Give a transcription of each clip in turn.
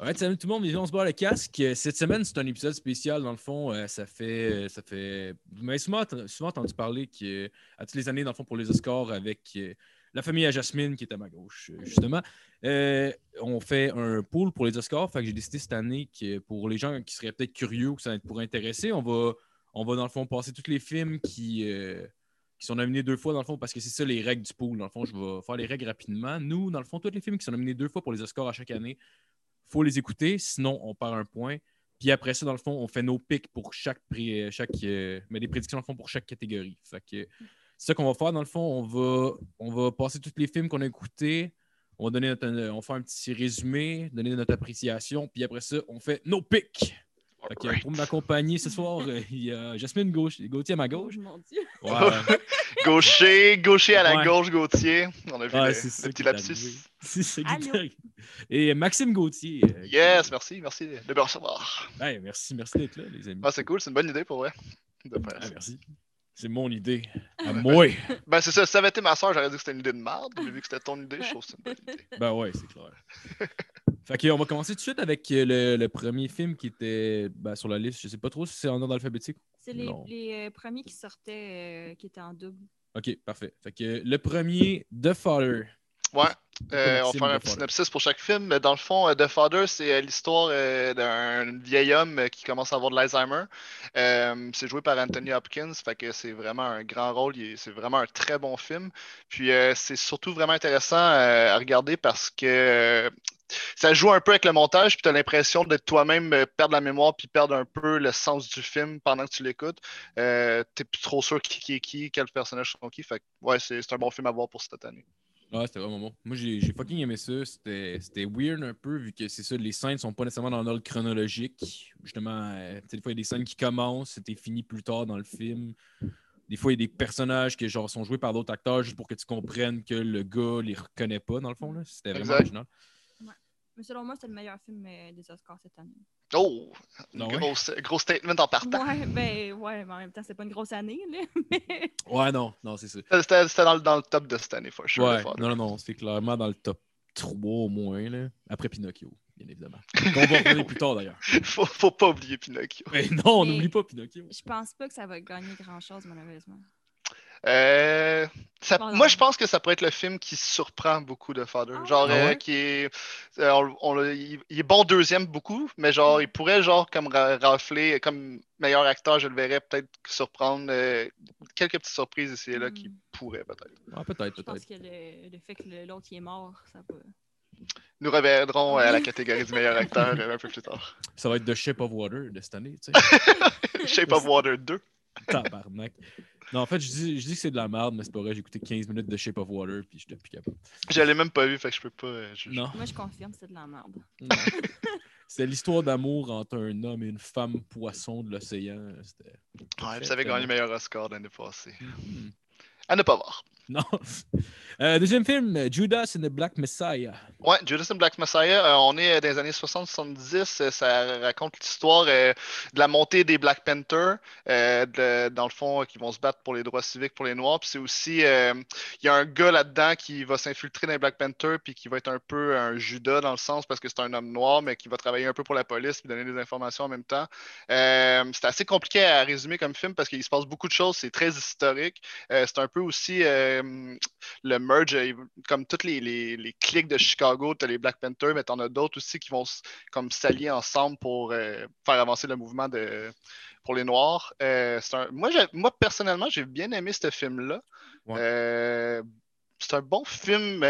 Ouais, salut tout le monde, on se barre le casque. Cette semaine, c'est un épisode spécial. Dans le fond, euh, ça fait. Ça fait... Vous m'avez souvent, souvent, entendu parler que, à toutes les années, dans le fond, pour les Oscars, avec euh, la famille à Jasmine qui est à ma gauche, euh, justement, euh, on fait un pool pour les Oscars. Fait que j'ai décidé cette année que pour les gens qui seraient peut-être curieux ou que ça pourrait intéresser, on va, on va, dans le fond, passer tous les films qui. euh, qui sont nominés deux fois, dans le fond, parce que c'est ça les règles du pool. Dans le fond, je vais faire les règles rapidement. Nous, dans le fond, tous les films qui sont nominés deux fois pour les Oscars à chaque année, faut les écouter, sinon on perd un point. Puis après ça, dans le fond, on fait nos pics pour chaque prix, euh, chaque, euh, mais des prédictions dans le fond pour chaque catégorie. Fait que c'est ça qu'on va faire. Dans le fond, on va, on va passer tous les films qu'on a écoutés. On va donner notre, on faire un petit résumé, donner notre appréciation. Puis après ça, on fait nos pics. Fait que pour m'accompagner ce soir, euh, il y a Jasmine Gauche, Gauthier à ma gauche. Oh, mon Dieu. Ouais. Gaucher, gaucher à la Ouais. gauche, Gauthier. On a vu Ouais, le, petit lapsus. C'est. Et Maxime Gauthier. euh, qui- Yes, merci, merci de me recevoir. Ouais, merci, merci d'être là, les amis. Ah, c'est cool, c'est une bonne idée pour vrai. de faire ça. merci. C'est mon idée. À moi. Ben, c'est ça, si ça avait été ma soeur, j'aurais dit que c'était une idée de merde. Mais vu que c'était ton idée, je trouve que c'est une bonne idée. Ben ouais, c'est clair. fait que, on va commencer tout de suite avec euh, le, le premier film qui était ben, sur la liste. Je sais pas trop si c'est en ordre alphabétique. C'est les, les, euh, premiers qui sortaient, euh, qui étaient en double. Ok, parfait. Fait que le premier, The Father. Ouais, euh, on va faire un petit synopsis pour chaque film. Mais Dans le fond, euh, The Father, c'est euh, l'histoire d'un vieil homme qui commence à avoir de l'Alzheimer. Euh, c'est joué par Anthony Hopkins, fait que c'est vraiment un grand rôle. C'est vraiment un très bon film. Puis euh, c'est surtout vraiment intéressant à regarder parce que ça joue un peu avec le montage, puis tu as l'impression de toi-même perdre la mémoire, puis perdre un peu le sens du film pendant que tu l'écoutes. T'es plus trop sûr qui, qui est qui, quels personnages sont qui. Fait que ouais, c'est un bon film à voir pour cette année. Ouais, c'était vraiment bon. Moi, j'ai j'ai fucking aimé ça. C'était c'était weird un peu, vu que c'est ça, les scènes sont pas nécessairement dans l'ordre chronologique. Justement, euh, tu sais, des fois, il y a des scènes qui commencent, c'était fini plus tard dans le film. Des fois, il y a des personnages qui genre, sont joués par d'autres acteurs juste pour que tu comprennes que le gars les reconnaît pas, dans le fond. là. C'était vraiment Exact. original. Mais selon moi, c'est le meilleur film euh, des Oscars cette année. Oh! Non, ouais? gros, statement en partant. Ouais, ben ouais, mais en même temps, c'est pas une grosse année, là. Mais Ouais, non, non, c'est ça. C'était c'était dans, le- dans le top de cette année, for sure. Ouais, non, non, non, c'est clairement dans le top 3 au moins, là. après Pinocchio, bien évidemment. Qu'on va revenir plus tard d'ailleurs. faut, faut pas oublier Pinocchio. Mais non, on n'oublie pas Pinocchio. je pense pas que ça va gagner grand-chose, malheureusement. Euh, ça- moi, je pense que ça pourrait être le film qui surprend beaucoup de Father. Ah Genre, ouais? euh, Ah ouais? qui est. euh, on- on l'a- il, il est bon deuxième beaucoup, mais genre, il pourrait, genre, comme ra- rafler, comme meilleur acteur, je le verrais peut-être surprendre. euh, quelques petites surprises ici et là qui Hmm. pourraient peut-être. Ah, peut-être, Je pense peut-être. que le, le fait que l'autre est mort, ça peut. Nous reviendrons à la catégorie du meilleur acteur euh, un peu plus tard. Ça va être The Shape of Water de cette année, tu sais. Shape of Water 2. Tabarnak. Non, en fait, je dis, je dis que c'est de la merde, mais c'est pas vrai. J'ai écouté 15 minutes de Shape of Water, puis j'étais plus capable. Je l'ai même pas vu, fait que je peux pas. euh. Non. Moi, je confirme, c'est de la merde. C'était l'histoire d'amour entre un homme et une femme poisson de l'océan. C'était. Ouais, vous avez gagné le meilleur Oscar l'année passée. Mhm. À ne pas voir. Non. Euh, deuxième film, Judas and the Black Messiah. Ouais, Judas and Black Messiah, euh, on est euh, dans les années 60-70. euh, ça raconte l'histoire euh, de la montée des Black Panthers, dans le fond, qui vont se battre pour les droits civiques pour les Noirs. Puis c'est aussi, il y a un gars là-dedans qui va s'infiltrer dans les Black Panthers, puis qui va être un peu un Judas dans le sens parce que c'est un homme noir, mais qui va travailler un peu pour la police, puis donner des informations en même temps. C'est assez compliqué à résumer comme film parce qu'il se passe beaucoup de choses. C'est très historique. C'est un peu aussi euh, le merge, euh, comme toutes les, les, les clics de Chicago, tu as les Black Panthers, mais tu en as d'autres aussi qui vont comme s'allier ensemble pour euh, faire avancer le mouvement de, pour les Noirs. C'est un- moi, moi, personnellement, j'ai bien aimé ce film-là. Ouais. C'est un bon film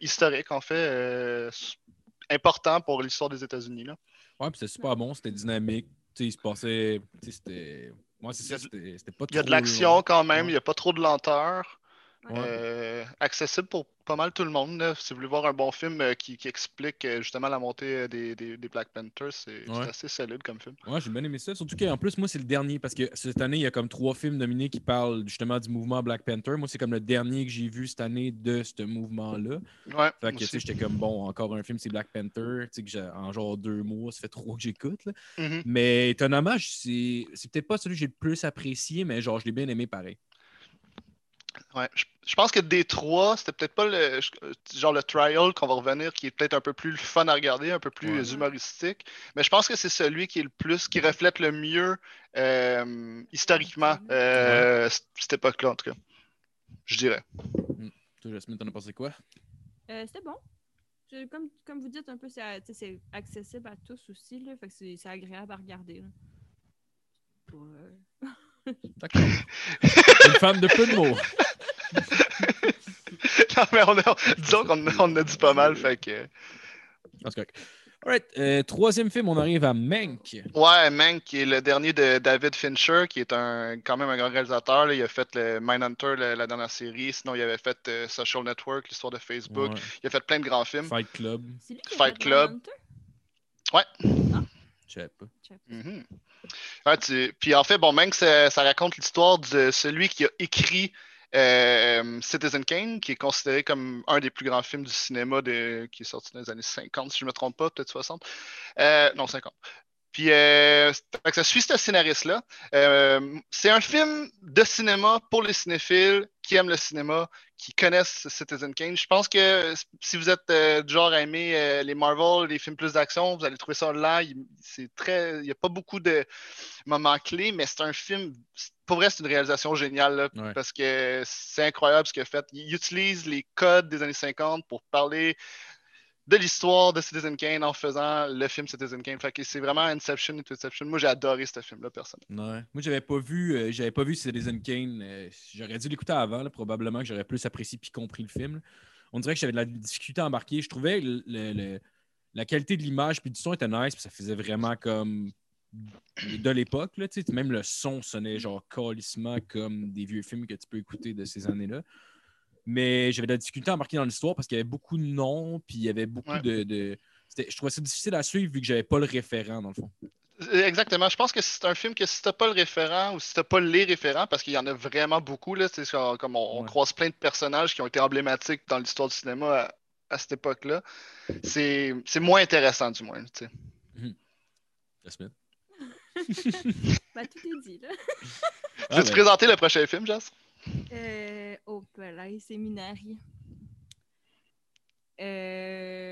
historique, en fait, important pour l'histoire des États-Unis. là. Ouais, puis c'était super bon, c'était dynamique. Il se passait. C'était. Ouais, c'est Il y a ça, c'était pas Il y a de l'action long. quand même, il n'y a pas trop de lenteur. Ouais. Euh, accessible pour pas mal tout le monde. là. Si vous voulez voir un bon film euh, qui, qui explique euh, justement la montée des, des- des Black Panthers, c'est Ouais. assez solide comme film. Ouais, j'ai bien aimé ça. Surtout qu'en plus, moi, c'est le dernier parce que cette année, il y a comme trois films nominés qui parlent justement du mouvement Black Panther. Moi, c'est comme le dernier que j'ai vu cette année de ce mouvement-là. Ouais, Fait que, tu sais, aussi. j'étais comme, bon, encore un film, c'est Black Panther. Tu sais, en genre deux mois, ça fait trois que j'écoute. là. Mhm. Mais étonnamment, c'est peut-être pas celui que j'ai le plus apprécié, mais genre, je l'ai bien aimé pareil. Ouais, je, je pense que des trois, c'était peut-être pas le genre le trial qu'on va revenir, qui est peut-être un peu plus fun à regarder, un peu plus Ouais. humoristique. Mais je pense que c'est celui qui est le plus, qui reflète le mieux euh, historiquement euh, cette époque-là, en tout cas. Je dirais. Toi, Jasmine, t'en as pensé quoi? Euh, C'était bon. Je- comme, comme vous dites, un peu, c'est accessible à tous aussi. Là, fait que c'est c'est agréable à regarder. là. Pour, euh, D'accord. Une femme de peu de mots. non, mais on a, disons qu'on a- on a dit pas mal, fait que. Alright. euh, troisième film, on arrive à Mank. Ouais, Mank, qui est le dernier de David Fincher, qui est un quand même un grand réalisateur. là. Il a fait le Mindhunter, le- la dernière série. Sinon, il avait fait euh, Social Network, l'histoire de Facebook. Ouais. Il a fait plein de grands films. Fight Club. C'est lui qui a Fight fait Club. Mindhunter? Je sais pas. Puis en fait, bon, Mank, ça, ça raconte l'histoire de celui qui a écrit euh, Citizen Kane, qui est considéré comme un des plus grands films du cinéma qui est sorti dans les années 50, si je ne me trompe pas, peut-être 60. Euh, non, 50. Puis euh, que ça suit ce scénariste-là. C'est un film de cinéma pour les cinéphiles qui aiment le cinéma, qui connaissent Citizen Kane. Je pense que si vous êtes euh, du genre à aimer euh, les Marvel, les films plus d'action, vous allez trouver ça là. Il, c'est très, il n'y a pas beaucoup de moments clés, mais c'est un film. Pour vrai, c'est une réalisation géniale là, Ouais. parce que c'est incroyable ce qu'il a fait. Il utilise les codes des années 50 pour parler de l'histoire de Citizen Kane en faisant le film Citizen Kane. Fait que c'est vraiment Inception et Inception. Moi, j'ai adoré ce film-là, personnellement. Moi, j'avais pas vu, euh, j'avais pas vu Citizen Kane. euh, j'aurais dû l'écouter avant, là, probablement que j'aurais plus apprécié puis compris le film. On dirait que j'avais de la difficulté à embarquer. Je trouvais la qualité de l'image puis du son était nice, puis ça faisait vraiment comme de l'époque. là. Même le son sonnait genre calissement comme des vieux films que tu peux écouter de ces années-là. Mais j'avais de la difficulté à embarquer dans l'histoire parce qu'il y avait beaucoup de noms, puis il y avait beaucoup Ouais. de. Je trouvais ça difficile à suivre vu que j'avais pas le référent, dans le fond. Exactement. Je pense que c'est un film que si t'as pas le référent ou si t'as pas les référents, parce qu'il y en a vraiment beaucoup, là, comme on, on Ouais. croise plein de personnages qui ont été emblématiques dans l'histoire du cinéma à, à cette époque-là, c'est c'est moins intéressant du moins. tu sais. Jasmine? Ben, tout est dit, là. Ah, Veux-tu ben, présenter le prochain film, Jas? Euh, oh, là, séminaire. Euh,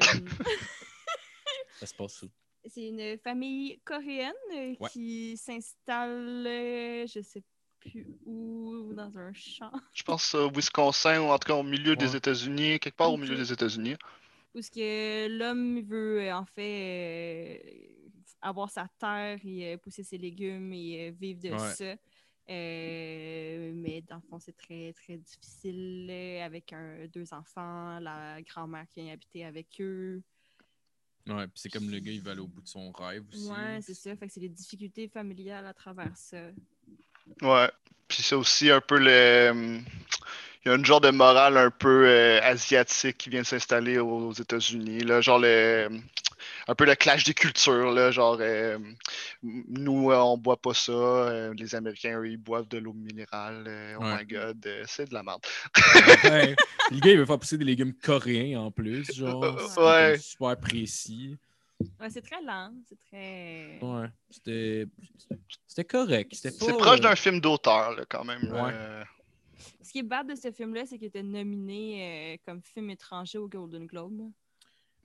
ça se passe où? c'est une famille coréenne euh, Ouais. qui s'installe, euh, je sais plus où, dans un champ, Je pense au Wisconsin ou en tout cas au milieu des. États-Unis, quelque part au milieu Ok. des États-Unis. où ce que l'homme veut euh, en fait euh, avoir sa terre et euh, pousser ses légumes et euh, vivre de Ouais. ça. Euh, mais dans le fond, c'est très, très difficile avec un, deux enfants, la grand-mère qui vient habiter avec eux. Ouais, puis c'est comme le gars, il va aller au bout de son rêve aussi. Ouais, c'est ça. Fait que c'est les difficultés familiales à travers ça. Ouais. Puis c'est aussi un peu le. Il y a une genre de morale un peu euh, asiatique qui vient de s'installer aux, États-Unis. Là, genre le. Un peu le clash des cultures. Là, genre, euh, nous, euh, on boit pas ça. euh, les Américains, eux, ils boivent de l'eau minérale. euh, oh Ouais. my god, euh, c'est de la merde. Ouais. Le gars, il veut faire pousser des légumes coréens en plus, genre. Ouais. super précis. Ouais, c'est très lent. C'est très. Ouais. C'était. C'était correct. C'était C'est pas, proche d'un film d'auteur, là, quand même. Ouais. euh, Ce qui est bad de ce film-là, c'est qu'il était nominé euh, comme film étranger au Golden Globe.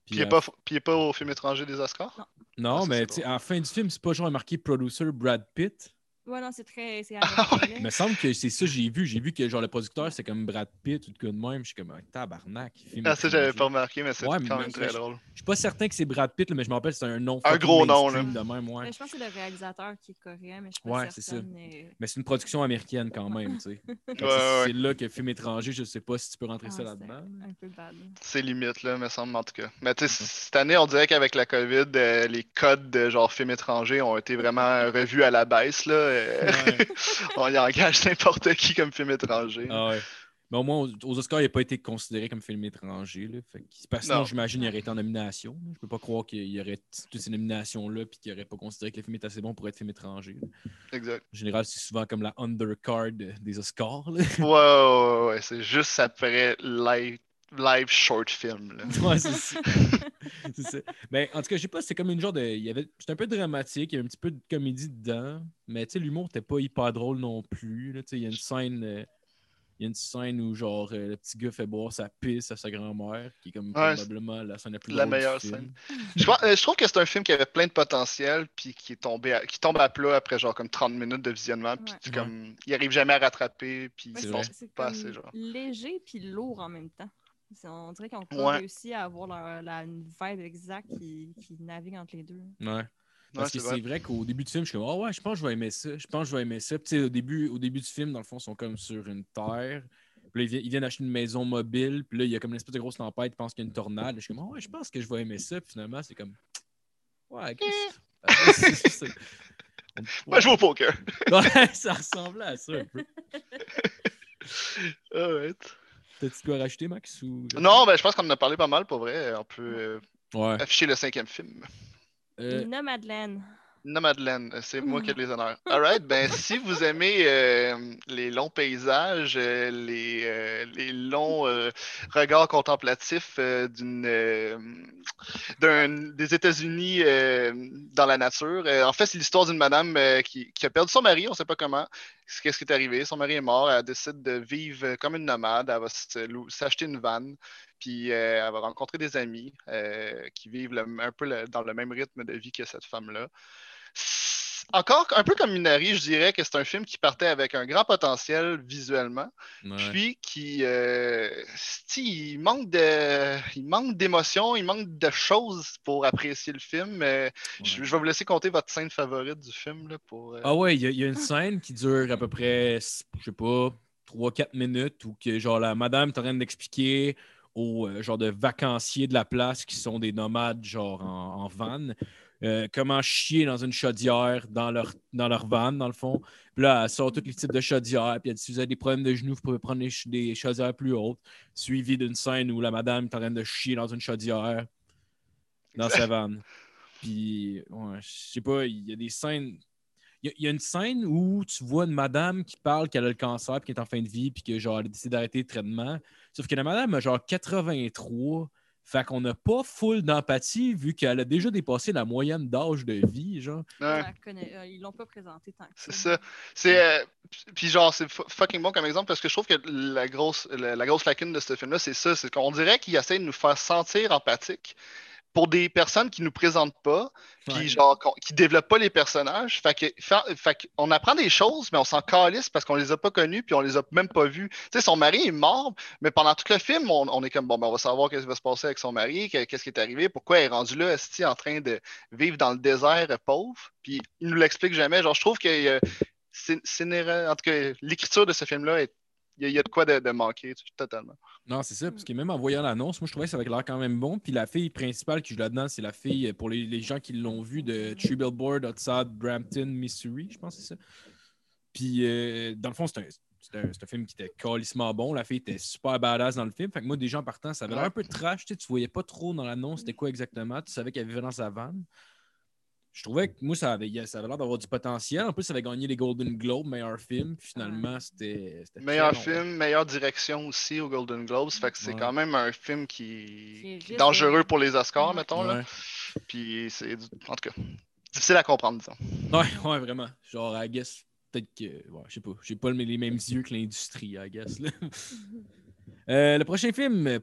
Puis il n'est à- pas, puis il est pas au film étranger des Oscars? Non, Ah, ça, mais la fin du film, c'est pas genre marqué producer Brad Pitt. Ouais, non, c'est très. C'est Ah là. Il me semble que c'est ça que j'ai vu. J'ai vu que genre le producteur, c'est comme Brad Pitt ou de quoi de même. Je suis comme, ah, tabarnak. film Ah, ça, j'avais étranger. pas remarqué, mais c'est Ouais, quand mais même je- très drôle. Je suis pas certain que c'est Brad Pitt, là, mais je me rappelle c'est un nom. Un gros nom, là. de même, ouais. Mais je pense que c'est le réalisateur qui est coréen, mais je suis pas Ouais, c'est ça. euh, Mais c'est une production américaine quand même, tu sais. Ouais, c'est- ouais. C'est là que film étranger, je sais pas si tu peux rentrer ah, ça c'est là-dedans. Un peu bad. C'est limite, là, me semble, en tout cas. Mais tu sais, cette année, on dirait qu'avec la COVID, euh, les codes de genre films étrangers ont été vraiment revus à la baisse, là. Euh, Ouais. on y engage n'importe qui comme film étranger. Ah ouais. Mais au moins, aux, Oscars, il n'a pas été considéré comme film étranger. Là. Fait que- parce que sinon, Non. j'imagine qu'il aurait été en nomination. Je peux pas croire qu'il y aurait toutes ces nominations-là puis qu'il n'aurait pas considéré que le film est assez bon pour être film étranger. là. Exact. En général, c'est souvent comme la undercard des Oscars. là. Ouais, ouais, ouais, ouais, c'est juste après live short film, là. Ouais, c'est ça. C'est ça. Mais en tout cas, je sais pas, c'était comme une genre de. il y avait... C'était un peu dramatique, il y avait un petit peu de comédie dedans. Mais tu sais, l'humour n'était pas hyper drôle non plus. là. Tu sais, Il y a une scène. euh, Il y a une scène où genre euh, le petit gars fait boire sa pisse à sa grand-mère, qui est comme Ouais, probablement la scène la plus la du meilleure film. scène. Je, crois- euh, je trouve que c'est un film qui avait plein de potentiel, puis qui est tombé à- qui tombe à plat après genre comme 30 minutes de visionnement, puis Ouais. comme il arrive jamais à rattraper, puis il C'est pense c'est pas assez genre. léger puis lourd en même temps. On dirait qu'ils ont pas Ouais. réussi à avoir leur- la une vibe exacte qui, qui navigue entre les deux. Ouais. Parce Ouais, que c'est vrai. qu'au début du film, je suis comme, oh ouais, je pense que je vais aimer ça. Je pense que je vais aimer ça. Puis, tu sais, au début, au début du film, dans le fond, ils sont comme sur une terre. Puis là, ils viennent, acheter une maison mobile. Puis là, il y a comme une espèce de grosse tempête. Ils pensent qu'il y a une tornade. Je suis comme, oh ouais, je pense que je vais aimer ça. Puis finalement, c'est comme, ouais, c'est- c'est- Moi, je joue au poker. Ouais, ça ressemblait à ça un peu. Alright. T'as-tu quoi rajouter, Max? Ou... Non, ben je pense qu'on en a parlé pas mal pour vrai. On peut euh, Ouais. afficher le cinquième film. Euh, Nomadland. Nomadland, c'est moi qui ai les honneurs. Alright, ben si vous aimez euh, les longs paysages, euh, les, euh, les longs euh, regards contemplatifs euh, d'une euh, d'un- des États-Unis euh, dans la nature, euh, en fait c'est l'histoire d'une madame euh, qui, qui a perdu son mari, on sait pas comment. Qu'est-ce qui est arrivé? Son mari est mort, elle décide de vivre comme une nomade, elle va lou- s'acheter une vanne, puis euh, elle va rencontrer des amis euh, qui vivent un peu dans le même rythme de vie que cette femme-là. Encore un peu comme Minari, je dirais que c'est un film qui partait avec un grand potentiel visuellement, ouais. puis qui euh, il manque de il manque d'émotion, il manque de choses pour apprécier le film. Euh, je, Ouais. je vais vous laisser compter votre scène favorite du film là, pour. euh, Ah ouais, il y, a- il y a une scène qui dure à peu près, je sais pas, 3-4 minutes où que, genre la madame est en train d'expliquer aux euh, genre de vacanciers de la place qui sont des nomades genre en, en van euh, comment chier dans une chaudière dans leur, dans leur van, dans le fond. Puis là, elle sort tous les types de chaudières. Puis elle dit si vous avez des problèmes de genoux, vous pouvez prendre des, ch- des chaudières plus hautes. Suivi d'une scène où la madame est en train de chier dans une chaudière dans sa vanne. Puis, ouais, je sais pas, il y a des scènes. Il y, a- il y a une scène où tu vois une madame qui parle qu'elle a le cancer puis qui est en fin de vie puis que genre elle a décidé d'arrêter le traitement. Sauf que la madame a genre 83. Fait qu'on n'a pas full d'empathie vu qu'elle a déjà dépassé la moyenne d'âge de vie, genre. ouais. Euh, ils l'ont pas présenté tant que C'est ça. C'est euh, puis genre c'est fu- fucking bon comme exemple parce que je trouve que la grosse la, la grosse lacune de ce film là c'est ça c'est qu'on dirait qu'il essaie de nous faire sentir empathique pour des personnes qui nous présentent pas puis genre qui développent pas les personnages. Fait que fa- fait qu'on apprend des choses mais on s'en calisse parce qu'on les a pas connus puis on les a même pas vus tu sais son mari est mort mais pendant tout le film on, on est comme bon ben on va savoir qu'est-ce qui va se passer avec son mari que- qu'est-ce qui est arrivé pourquoi elle est rendue là est en train de vivre dans le désert euh, pauvre? Puis il nous l'explique jamais. Genre je trouve que euh, c'est- en tout cas l'écriture de ce film là est il y, a- de quoi de, manquer totalement Non, c'est ça, parce que même en voyant l'annonce, moi je trouvais que ça avait l'air quand même bon. Puis la fille principale qui joue là-dedans, c'est la fille, euh, pour les, gens qui l'ont vu, de Tree Billboard outside Brampton, Missouri, je pense que c'est ça. Puis euh, dans le fond, c'est un, c'est un- un film qui était calissement bon. La fille était super badass dans le film. Fait que moi, des gens partant, ça avait l'air un peu trash. Tu, sais, tu voyais pas trop dans l'annonce c'était quoi exactement. Tu savais qu'elle vivait dans sa vanne. Je trouvais que moi, ça avait, ça avait l'air d'avoir du potentiel. En plus, ça avait gagné les Golden Globes, meilleur film. Puis finalement, c'était. meilleur long. film meilleure direction aussi au Golden Globes fait que c'est Ouais. quand même un film Qui est qui, dangereux pour les Oscars Ouais. mettons là puis c'est du- en tout cas difficile à comprendre disons Ouais, ouais, vraiment. Genre, I guess, peut-être que. Ouais, je sais pas. J'ai pas le- les mêmes yeux que l'industrie, I guess. là. Euh, le prochain film,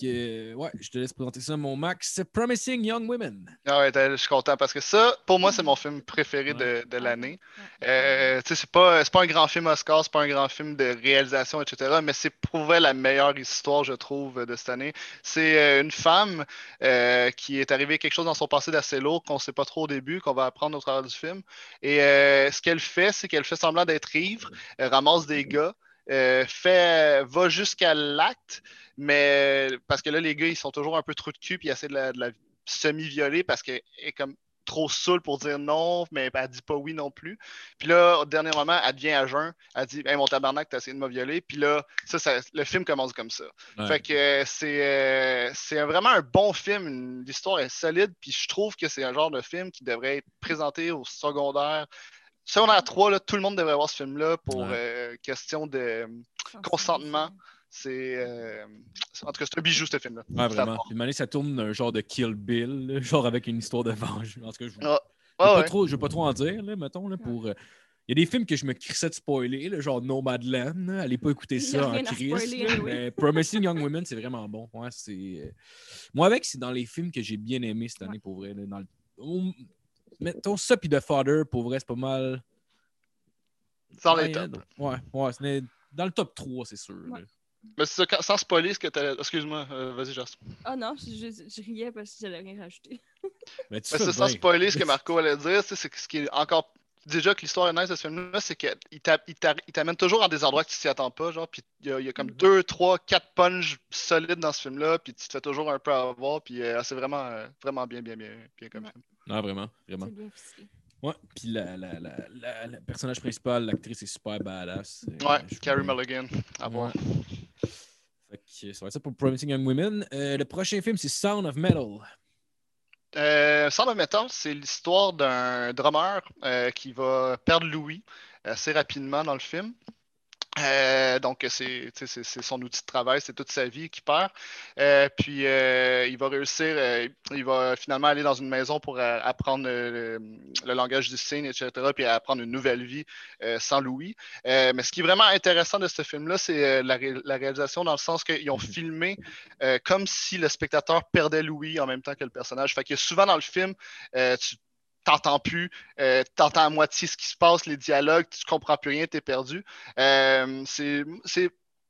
que, ouais, je te laisse présenter ça, mon Max. c'est Promising Young Women. Ah ouais, je suis content parce que ça, pour moi, c'est mon film préféré de, de l'année. Ouais. Euh, tu sais, c'est pas, c'est pas un grand film Oscar, c'est pas un grand film de réalisation, etc. Mais c'est pour la meilleure histoire, je trouve, de cette année. C'est euh, une femme euh, qui est arrivée quelque chose dans son passé d'assez lourd qu'on sait pas trop au début, qu'on va apprendre au travers du film. Et euh, ce qu'elle fait, c'est qu'elle fait semblant d'être ivre, elle ramasse des gars, euh, fait, va jusqu'à l'acte, mais parce que là, les gars, ils sont toujours un peu trous de cul, puis ils essaient de la, semi-violer parce qu'elle est comme trop saoule pour dire non, mais elle dit pas oui non plus. Puis là, au dernier moment, elle devient à jeun. Elle dit Hey, mon tabarnak, t'as essayé de me violer. Puis là, ça, ça- le film commence comme ça. Ouais. Fait que euh, c'est euh, c'est vraiment un bon film. L'histoire est solide. Puis je trouve que c'est un genre de film qui devrait être présenté au secondaire. Secondaire 3, là, tout le monde devrait voir ce film-là pour Ouais. euh, question de. consentement. C'est. euh, en tout cas, c'est un bijou, ce film-là. Ouais, vraiment. Puis, une année, ça tourne un genre de Kill Bill, là, genre avec une histoire de vengeance. En tout cas, je Ah, je veux ouais, veux pas trop en dire, là, mettons, là, pour. euh, Il y a des films que je me crissais de spoiler, là, genre Nomadland. Allez pas écouter ça en crise. oui. mais Promising Young Women, c'est vraiment bon. Ouais, c'est... euh, Moi, avec, c'est dans les films que j'ai bien aimés cette année, Ouais. pour vrai. là, dans le... Mettons ça, puis The Father, pour vrai, c'est pas mal. Dans les tops. Ouais, ouais, c'est dans le top 3, c'est sûr. Ouais. Mais c'est ça, sans spoiler ce que t'as. Excuse-moi, euh, vas-y, Just. Ah non, je, je- je riais parce que j'allais rien rajouter. Mais tu Mais fais c'est sans spoiler ce que Marco allait dire, c'est ce qui est encore. Déjà que l'histoire est nice de ce film-là, c'est qu'il t'a- il t'a- il t'amène toujours dans des endroits que tu t'y attends pas, genre, puis il y a, il y a comme Mm. deux, trois, quatre punches solides dans ce film-là, puis tu te fais toujours un peu avoir, puis euh, c'est vraiment, euh, vraiment bien, bien, bien, bien comme Ouais. film. Non, vraiment, vraiment. C'est bien ficelé. Ouais, puis la, la, la, la- la personnage principal, l'actrice est super badass. Euh, Ouais, je Carrie Mulligan, à voir. Ouais. Fait que ça va être ça pour Promising Young Women. Euh, le prochain film, c'est Sound of Metal. Euh, Sound of Metal, c'est l'histoire d'un drummer euh, qui va perdre Louis assez rapidement dans le film. Euh, donc, c'est son outil de travail, c'est toute sa vie qu'il perd. Euh, puis, euh, il va réussir, il va finalement aller dans une maison pour apprendre le, le langage du signe, etc., puis apprendre une nouvelle vie sans Louis. Mais ce qui est vraiment intéressant de ce film-là, c'est la, ré- la réalisation dans le sens qu'ils ont Mhm. filmé comme si le spectateur perdait Louis en même temps que le personnage. Fait que souvent dans le film, tu t'entends plus, euh, t'entends à moitié ce qui se passe, les dialogues, tu comprends plus rien, t'es perdu. Euh, c'est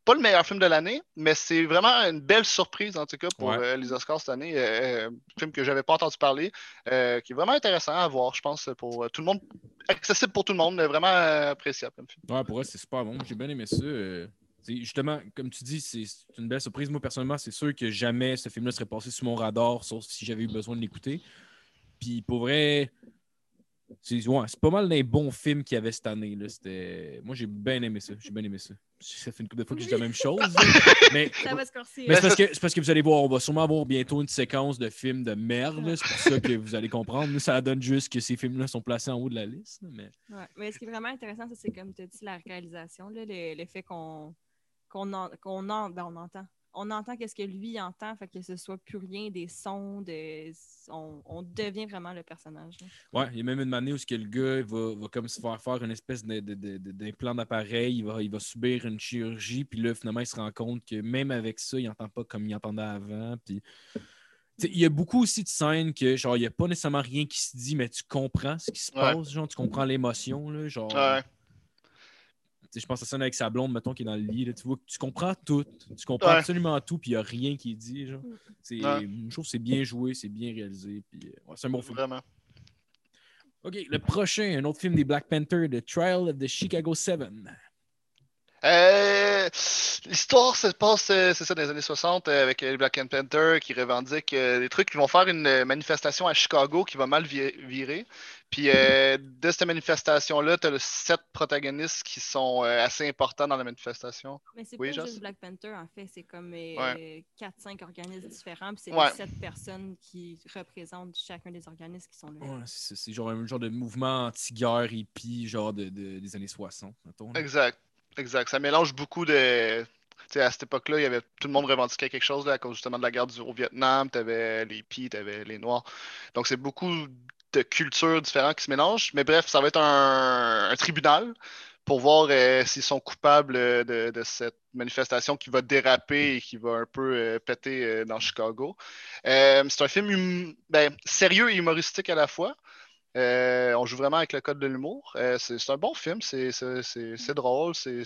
pas le meilleur film de l'année, mais c'est vraiment une belle surprise en tout cas pour Ouais. euh, les Oscars cette année. Euh, un film que j'avais pas entendu parler, euh, qui est vraiment intéressant à voir, je pense, pour euh, tout le monde, accessible pour tout le monde, mais vraiment euh, appréciable comme film. Ouais, pour eux, c'est super bon. J'ai bien aimé ça. Euh, c'est justement, comme tu dis, c'est une belle surprise. Moi, personnellement, c'est sûr que jamais ce film-là serait passé sous mon radar, sauf si j'avais eu besoin de l'écouter. Puis pour vrai, c'est ouais, c'est pas mal des bons films qu'il y avait cette année. Là. C'était- Moi, j'ai bien aimé ça. J'ai bien aimé ça. Ça fait une couple de fois que je dis la même chose. mais Ça va se corser. mais c'est parce, que, c'est parce que vous allez voir, on va sûrement avoir bientôt une séquence de films de merde. C'est pour ça que vous allez comprendre. Nous, ça donne juste que ces films-là sont placés en haut de la liste. Mais... Ouais. Mais ce qui est vraiment intéressant, c'est comme tu as dit, la réalisation, là, le, le fait qu'on qu'on en- ben, entend. On entend qu'est-ce que lui entend, fait que ce soit plus rien des sons, de, on, on devient vraiment le personnage. là. Ouais, il y a même une année où ce que le gars va, va comme se faire faire une espèce d'implant d'appareil, il va, il va subir une chirurgie, puis là, finalement, il se rend compte que même avec ça, il n'entend pas comme il entendait avant. Puis... Il y a beaucoup aussi de scènes que, genre, il n'y a pas nécessairement rien qui se dit, mais tu comprends ce qui se Ouais. passe, genre, tu comprends l'émotion, là, genre... Ouais. Je pense à scène avec sa blonde, mettons, qui est dans le lit. là, tu vois tu comprends tout. Tu comprends Ouais. absolument tout, puis il n'y a rien qui est dit. Genre. C'est, Ouais. Je trouve que c'est bien joué, c'est bien réalisé. Puis, euh, ouais, c'est un bon film. Vraiment. OK, le prochain, un autre film des Black Panther, The Trial of the Chicago 7. Euh, L'histoire se passe, euh, c'est ça, dans les années 60, euh, avec les Black Panther qui revendiquent des trucs. Ils vont faire une manifestation à Chicago qui va mal vi- virer. Puis euh, de cette manifestation-là, tu as sept protagonistes qui sont euh, assez importants dans la manifestation. Mais c'est Oui, pas Joss? juste Black Panther, en fait. C'est comme euh, Ouais. 4-5 organismes différents, puis c'est Ouais. les 7 personnes qui représentent chacun des organismes qui sont là. Ouais, c'est, genre un genre de mouvement anti-guerre hippie, genre de, de- des années 60, mettons. là. Exact. Exact. Ça mélange beaucoup de. Tu sais, à cette époque-là, il y avait tout le monde revendiquait quelque chose là, à cause justement de la guerre du, au Vietnam. Tu avais les Pis, tu avais les Noirs. Donc, c'est beaucoup de cultures différentes qui se mélangent. Mais bref, ça va être un, un tribunal pour voir euh, s'ils sont coupables euh, de, cette manifestation qui va déraper et qui va un peu euh, péter dans Chicago. C'est un film hum- ben, sérieux et humoristique à la fois. On joue vraiment avec le code de l'humour. C'est un bon film, c'est drôle, c'est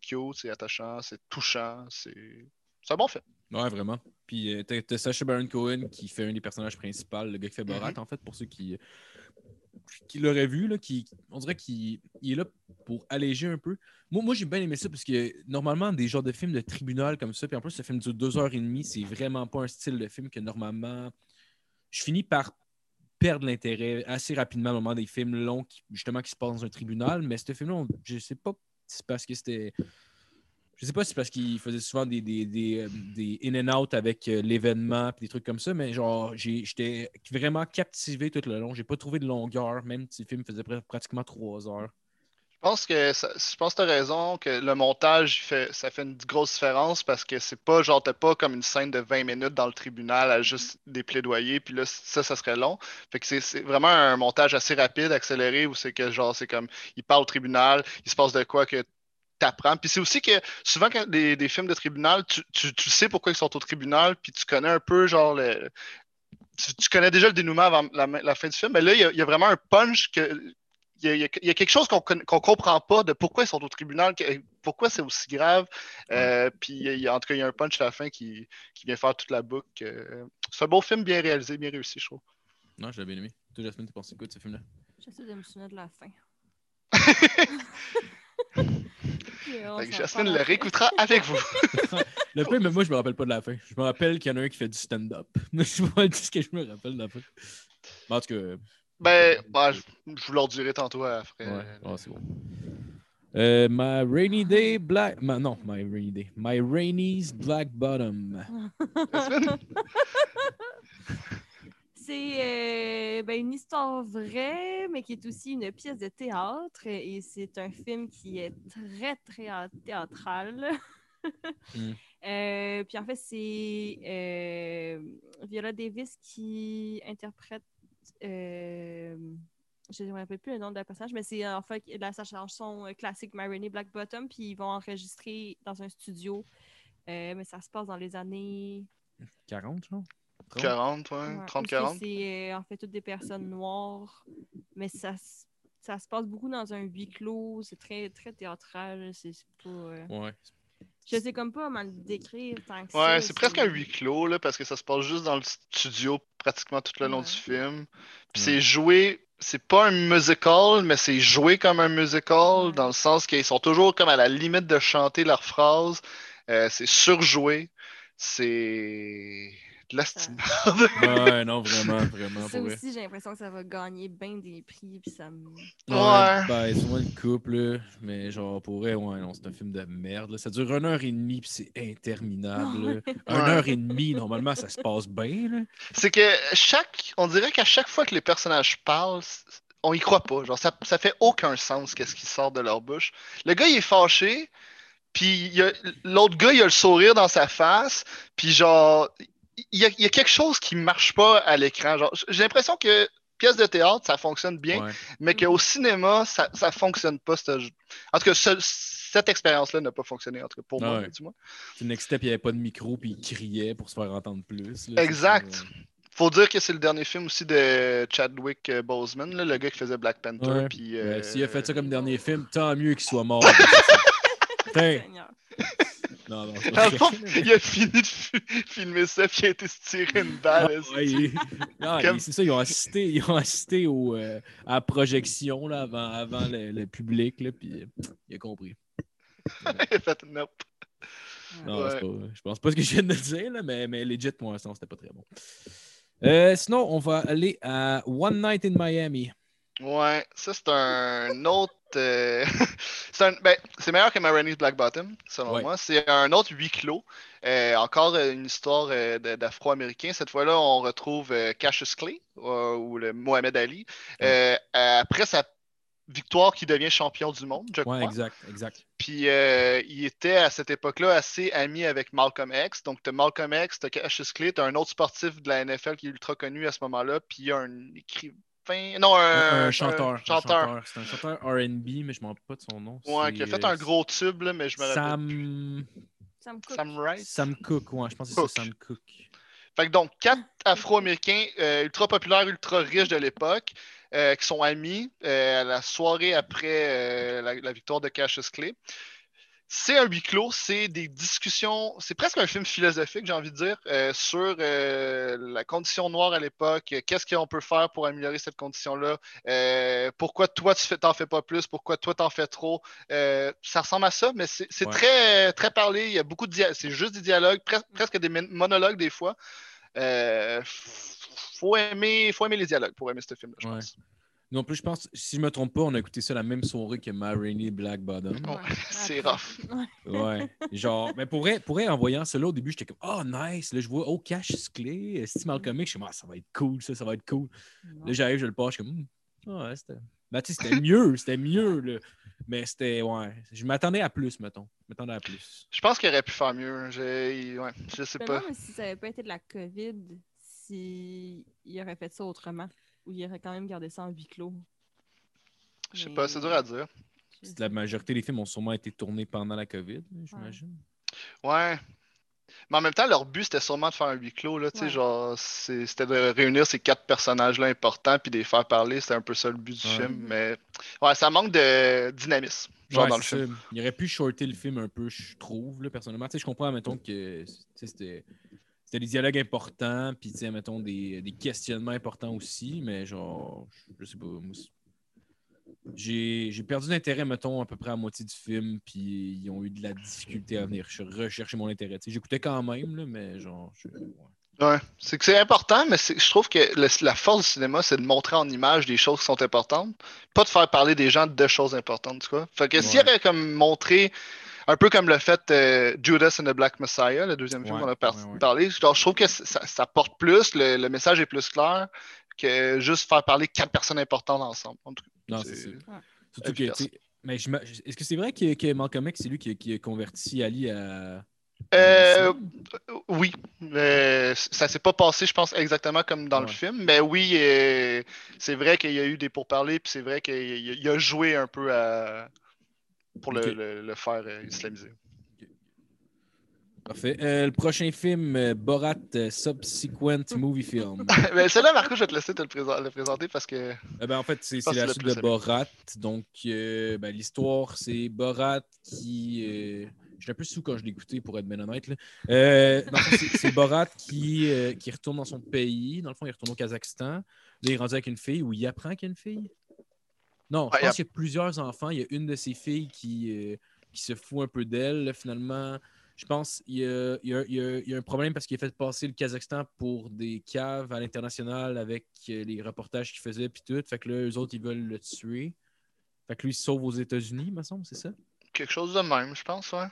cute, c'est attachant, c'est touchant, c'est un bon film. Ouais, vraiment. Puis euh, t'as, t'as Sacha Baron Cohen qui fait un des personnages principaux, le gars qui fait Borat, Mhm. en fait, pour ceux qui, qui l'auraient vu, là, qui, on dirait qu'il il est là pour alléger un peu. Moi, moi j'ai bien aimé ça parce que normalement, des genres de films de tribunal comme ça, puis en plus, ce film dure deux heures et demie, c'est vraiment pas un style de film que normalement, je finis par perdre l'intérêt assez rapidement au moment des films longs qui, justement qui se passent dans un tribunal. Mais ce film-là, on- je sais pas si c'est parce que c'était. Je sais pas si c'est parce qu'il faisait souvent des, des, euh, des in and out avec euh, l'événement et des trucs comme ça, mais genre j'étais vraiment captivé tout le long. J'ai pas trouvé de longueur, même si le film faisait pr- pratiquement trois heures. Je pense que ça- je pense que as raison, que le montage, fait, ça fait une grosse différence parce que c'est pas genre, t'as pas comme une scène de 20 minutes dans le tribunal à juste des plaidoyers, puis là, ça, ça serait long. Fait que c'est c'est vraiment un montage assez rapide, accéléré, où c'est que genre, c'est comme, il parle au tribunal, il se passe de quoi que t'apprends. Puis c'est aussi que souvent, quand des, des films de tribunal, tu, tu- tu sais pourquoi ils sont au tribunal, puis tu connais un peu, genre, le, tu, tu connais déjà le dénouement avant la, la fin du film, mais là, il y a, il y a vraiment un punch que il y, a, y y quelque chose qu'on ne comprend pas de pourquoi ils sont au tribunal, pourquoi c'est aussi grave. Euh, puis en tout cas, il y a un punch à la fin qui, qui vient faire toute la boucle. Euh, c'est un beau film bien réalisé, bien réussi, je trouve. Non, je l'ai bien aimé. Toi, Jasmine, t'as pensé quoi de ce film-là? J'essaie de me souvenir de la fin. Que Jasmine le réécoutera avec vous. Le peu, mais moi, je me rappelle pas de la fin. Je me rappelle qu'il y en a un qui fait du stand-up. Je vois ce que je me rappelle de la fin. Mais en tout cas, Ben, bah, je, je vous leur dirai tantôt après. ouais, ouais, c'est bon. Euh, my rainy day black. ma- non, my rainy day. My rainy's black bottom. C'est euh, ben, une histoire vraie, mais qui est aussi une pièce de théâtre. Et c'est un film qui est très, très théâtral. Mm. Euh, puis en fait, c'est euh, Viola Davis qui interprète. je ne me rappelle plus le nom de la personnage, mais c'est en fait la, chanson classique My Rainy Black Bottom. Puis ils vont enregistrer dans un studio. Mais ça se passe dans les années 40, genre? 30? 40, ouais, Ouais, où 30-40. C'est euh, en fait toutes des personnes noires, mais ça, ça se passe beaucoup dans un huis clos. C'est très, très théâtral. C'est pas. euh, Ouais. Je sais comme pas comment le décrire tant que ça. Ouais, c'est presque un huis clos, là, parce que ça se passe juste dans le studio pratiquement tout le long Ouais. du film. Puis Ouais. c'est joué, c'est pas un musical, mais c'est joué comme un musical, Ouais. dans le sens qu'ils sont toujours comme à la limite de chanter leurs phrases. Euh, c'est surjoué. C'est la Ça- Ouais, non, vraiment, vraiment. Ça aussi, j'ai l'impression que ça va gagner bien des prix. Puis ça me... Ouais, ben, c'est souvent une couple, mais genre, pour vrai, ouais, non, c'est un film de merde. là. Ça dure une heure et demie, puis c'est interminable. Une heure et demie, normalement, ça se passe bien. Là. C'est que chaque, on dirait qu'à chaque fois que les personnages parlent, on y croit pas. Genre, ça, ça fait aucun sens qu'est-ce qui sort de leur bouche. Le gars, il est fâché, puis l'autre gars, il a le sourire dans sa face, puis genre, il y a, il y a quelque chose qui marche pas à l'écran. J'ai l'impression que pièce de théâtre, ça fonctionne bien, Ouais. mais qu'au cinéma, ça, ça fonctionne pas. ce jeu. En tout cas, ce- cette expérience-là n'a pas fonctionné, en tout cas pour moi, Ouais. du moins. C'est Step, il n'y avait pas de micro, puis il criait pour se faire entendre plus. là. Exact. C'est- Faut dire que c'est le dernier film aussi de Chadwick euh, Boseman, là, le gars qui faisait Black Panther. Ouais. puis, euh, S'il a fait ça comme dernier film, tant mieux qu'il soit mort. Non, non, Dans le fond, il a fini de fi- filmer ça, puis il a été se tirer une balle. Ah, ouais, il- non, Comme- il- c'est ça, ils ont assisté, ils ont assisté au, euh, à la projection là, avant, avant le, le public, là, puis il a compris. il a fait nope. Non, Ouais. pas, je pense pas ce que je viens de dire, là, mais, mais legit, pour l'instant, c'était pas très bon. Euh, sinon, on va aller à One Night in Miami. Ouais, ça c'est un autre. euh, c'est un- ben, c'est meilleur que Marini's Black Bottom, selon Ouais. moi. C'est un autre huis clos. Euh, encore euh, une histoire euh, d'Afro-Américains. Cette fois-là, on retrouve Cassius Clay ou le Mohamed Ali. Après sa victoire, qui devient champion du monde, je Ouais, crois. exact, exact. Puis euh, il était à cette époque-là assez ami avec Malcolm X. Donc, tu as Malcolm X, tu as Cassius Clay, tu as un autre sportif de la NFL qui est ultra connu à ce moment-là. Puis il y a un écrivain. Non, un, Un, un chanteur. un chanteur. C'est un chanteur RB, mais je ne me rappelle pas de son nom. Ouais, qui a fait euh, un gros tube, là, mais je me rappelle. Sam... Me coûte. Sam Wright. Sam Cook, ouais, je pense que c'est Cook. Sam Cook. Fait que donc, quatre Afro-Américains euh, ultra populaires, ultra riches de l'époque, euh, qui sont amis euh, à la soirée après euh, la, la victoire de Cassius Clay. C'est un huis clos, c'est des discussions, c'est presque un film philosophique, j'ai envie de dire, euh, sur euh, la condition noire à l'époque, qu'est-ce qu'on peut faire pour améliorer cette condition-là, euh, pourquoi toi tu t'en fais pas plus, pourquoi toi t'en fais trop. Ça ressemble à ça, mais c'est Ouais. très, très parlé, il y a beaucoup de c'est juste des dialogues, pres- presque des mon- monologues des fois. Faut aimer, faut aimer les dialogues pour aimer ce film-là, je Ouais. pense. Non plus, je pense, si je me trompe pas, on a écouté ça la même soirée que Ma Rainey Black Bottom. Ouais, c'est rough. Ouais. Genre, mais pour vrai, pour vrai, en voyant ça là, au début, j'étais comme, oh nice. Là, je vois, oh, cash clé. Si Malcolm X, je suis comme, ah, ça va être cool, ça, ça va être cool. Là, j'arrive, je le passe, je suis comme, ah, ouais, c'était Ben, tu sais, c'était mieux, c'était mieux, là. Mais c'était, ouais. Je m'attendais à plus, mettons. Je m'attendais à plus. Je pense qu'il aurait pu faire mieux. Je, ouais, je sais Je me pas. demande si ça n'avait pas été de la COVID, s'il aurait fait ça autrement. Ou il aurait quand même gardé ça en huis clos. Je sais Mais- pas, c'est dur à dire. La majorité des films ont sûrement été tournés pendant la COVID, j'imagine. Ouais. Mais en même temps, leur but, c'était sûrement de faire un huis clos. Là, tu sais, Ouais. genre, c'est- c'était de réunir ces quatre personnages-là importants puis de les faire parler. C'était un peu ça le but du Ouais. film. Mais ouais, ça manque de dynamisme, genre Ouais, dans le film. Il aurait pu shorter le film un peu, je trouve, là, personnellement. Tu sais, je comprends, mettons, que tu sais, c'était c'était des dialogues importants, puis, tu sais, mettons, des, des questionnements importants aussi, mais genre, je sais pas, j'ai perdu d'intérêt, mettons, à peu près à moitié du film, puis ils ont eu de la difficulté à venir ch- rechercher mon intérêt. J'écoutais quand même, là, mais genre, je- ouais. Ouais, c'est que c'est important, mais je trouve que le- la force du cinéma, c'est de montrer en image des choses qui sont importantes, pas de faire parler des gens de choses importantes, tu vois. Fait que s'il Ouais. avait comme montré, un peu comme le fait euh, Judas and the Black Messiah, le deuxième film Ouais, qu'on a par- ouais, ouais. parlé, genre, je trouve que ça, ça porte plus, le, le message est plus clair que juste faire parler quatre personnes importantes ensemble. En tout cas, Non, c'est-. Surtout que, mais est-ce que c'est vrai que, que Malcolm X, c'est lui qui, a- qui a converti Ali à. Euh, oui, euh, ça s'est pas passé, je pense, exactement comme dans le film, mais oui, euh, c'est vrai qu'il y a eu des pourparlers, puis c'est vrai qu'il il- il a joué un peu à... pour le, le- le faire euh, islamiser. Parfait. Euh, le prochain film, euh, Borat euh, Subsequent Movie Film. mais celle-là, Marco, je vais te laisser te le, présen- le présenter parce que. Euh, ben, en fait, c'est la suite de. Borat. Donc, euh, ben, l'histoire, c'est Borat qui. euh, Je suis un peu sous quand je l'ai écouté, pour être bien honnête. Euh, c'est- c'est Borat qui, euh, qui retourne dans son pays. Dans le fond, il retourne au Kazakhstan. Là, il est rendu avec une fille ou il apprend qu'il y a une fille. Non, je pense qu'il y a plusieurs enfants. Il y a une de ses filles qui, euh, qui se fout un peu d'elle. là, Finalement, je pense qu'il y a, il y a- il y a- il y a un problème parce qu'il a fait passer le Kazakhstan pour des caves à l'international avec euh, les reportages qu'il faisait puis tout. Fait que là, eux autres, ils veulent le tuer. Fait que lui, il se sauve aux États-Unis, me semble, c'est ça? Quelque chose de même, je pense, ouais.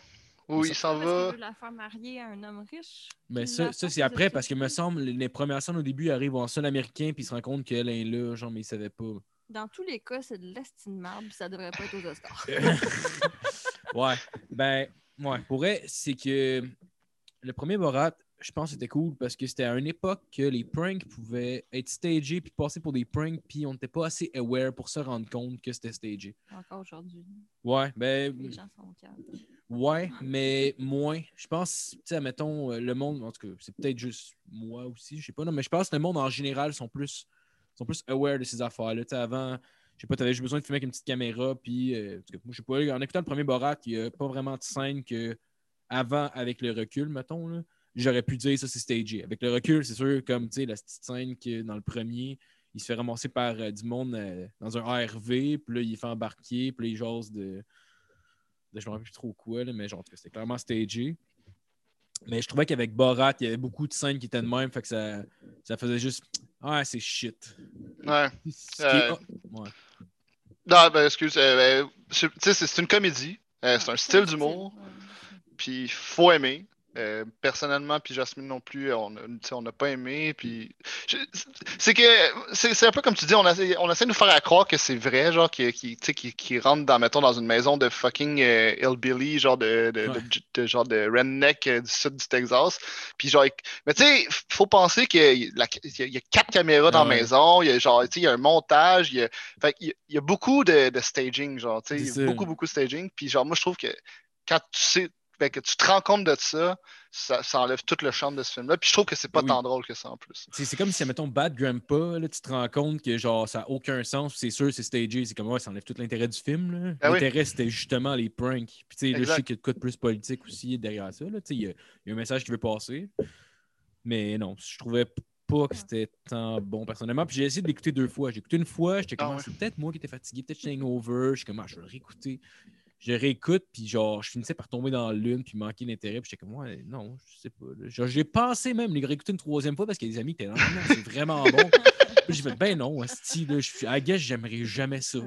Oui, ça- il s'en va. veut la faire marier à un homme riche. Mais ça, ça c'est après parce que me semble, les premières scènes au début, il arrive en sol américain puis il se rend compte qu'elle est là, genre, mais il savait pas. Dans tous les cas, c'est de l'estime marbre, ça devrait pas être aux Oscars. ouais. Ben, ouais. Pour vrai, c'est que le premier Borat, je pense que c'était cool parce que c'était à une époque que les pranks pouvaient être stagés puis passer pour des pranks puis on n'était pas assez aware pour se rendre compte que c'était stagé. Encore aujourd'hui. Ouais, ben, Les gens sont calmes. ouais, mais moins. Je pense, tu sais, mettons, le monde, en tout cas, c'est peut-être juste moi aussi, je sais pas, non, mais je pense que le monde en général sont plus, sont plus aware de ces affaires-là. Avant, je sais pas, t'avais juste besoin de filmer avec une petite caméra, puis, euh, je sais pas, en écoutant le premier Borat, il n'y a pas vraiment de scène que, avant, avec le recul, mettons, j'aurais pu dire ça, c'est stagé. Avec le recul, c'est sûr, comme, la petite scène que dans le premier, il se fait ramasser par euh, du monde euh, dans un ARV, puis là, il fait embarquer, puis là, il jase de, de je me rappelle plus trop quoi, là, mais genre, c'était clairement stagé. Mais je trouvais qu'avec Borat, il y avait beaucoup de scènes qui étaient de même, fait que ça, ça faisait juste Ah, c'est shit. Ouais. Ce qui est- Euh, ouais. Non, ben, excuse. euh, ben, c'est- tu sais, c'est c'est une comédie. euh, c'est un style le d'humour. Puis faut aimer. Euh, personnellement, puis Jasmine non plus, on n'a pas aimé. Puis c'est que c'est un peu comme tu dis, on essaie, on essaie de nous faire à croire que c'est vrai, genre qui, qui, qui, qui rentre dans mettons dans une maison de fucking euh, hillbilly, genre de, de, de- Ouais. de- genre de redneck euh, du sud du Texas. Puis genre, mais tu sais, faut penser qu'il y, y a- quatre caméras dans la maison, il y a genre, tu sais, il y a un montage, il y a, fait il y a beaucoup de, staging, genre, tu sais, C'est il y a ça. beaucoup beaucoup de staging. Puis genre, moi je trouve que quand tu sais fait que tu te rends compte de ça, ça, ça enlève tout le charme de ce film-là. Puis je trouve que c'est pas Oui. tant drôle que ça en plus. C'est comme si, mettons, Bad Grandpa, là, tu te rends compte que genre ça n'a aucun sens, c'est sûr, c'est stagé. C'est comme ouais, ça enlève tout l'intérêt du film. oui. L'intérêt, c'était justement les pranks. Puis tu sais, je sais qu'il y a de quoi de plus politique aussi derrière ça. Il y, a- il y a un message qui veut passer. Mais non, je trouvais pas que c'était tant bon personnellement. Puis j'ai essayé de l'écouter deux fois. J'ai écouté une fois, j'étais comme Ah ah, ouais. c'est peut-être moi qui étais fatigué, peut-être j'étais hangover. Je suis comme ah, je vais le réécouter. Je réécoute, puis genre, je finissais par tomber dans l'une, puis manquer d'intérêt. Puis j'étais comme, ouais, non, je sais pas. Genre, j'ai pensé même les réécouter une troisième fois parce que les amis étaient là, non, c'est vraiment bon. J'ai fait, ben non, asti, là, je suis, I guess, j'aimerais jamais ça.